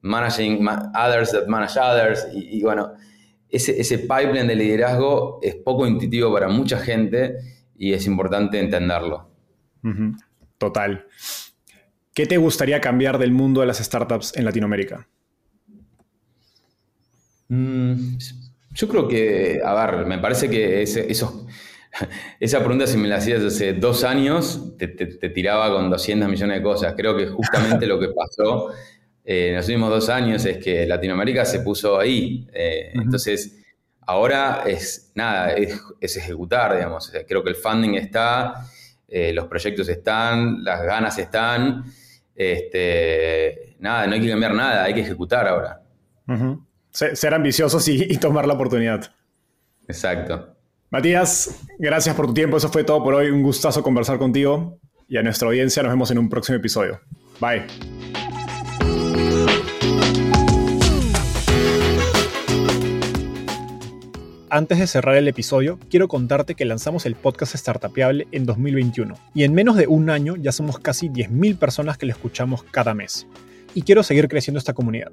managing others that manage others. Y, bueno, ese, ese pipeline de liderazgo es poco intuitivo para mucha gente y es importante entenderlo. Total. ¿Qué te gustaría cambiar del mundo de las startups en Latinoamérica? Mm, yo creo que, a ver, me parece que eso, esa pregunta si me la hacías hace dos años, te, tiraba con 200 millones de cosas. Creo que justamente lo que pasó eh, en los últimos dos años es que Latinoamérica se puso ahí. Eh, entonces, ahora es nada, es, ejecutar, digamos. creo que el funding está, eh, los proyectos están, las ganas están. Este, nada, no hay que cambiar nada, hay que ejecutar ahora ser ambiciosos y, tomar la oportunidad. Exacto. Matías, gracias por tu tiempo. Eso fue todo por hoy. Un gustazo conversar contigo. Y a nuestra audiencia nos vemos en un próximo episodio. Bye. Antes de cerrar el episodio, quiero contarte que lanzamos el podcast Startupiable en 2021 y en menos de un año ya somos casi 10.000 personas que lo escuchamos cada mes. Y quiero seguir creciendo esta comunidad.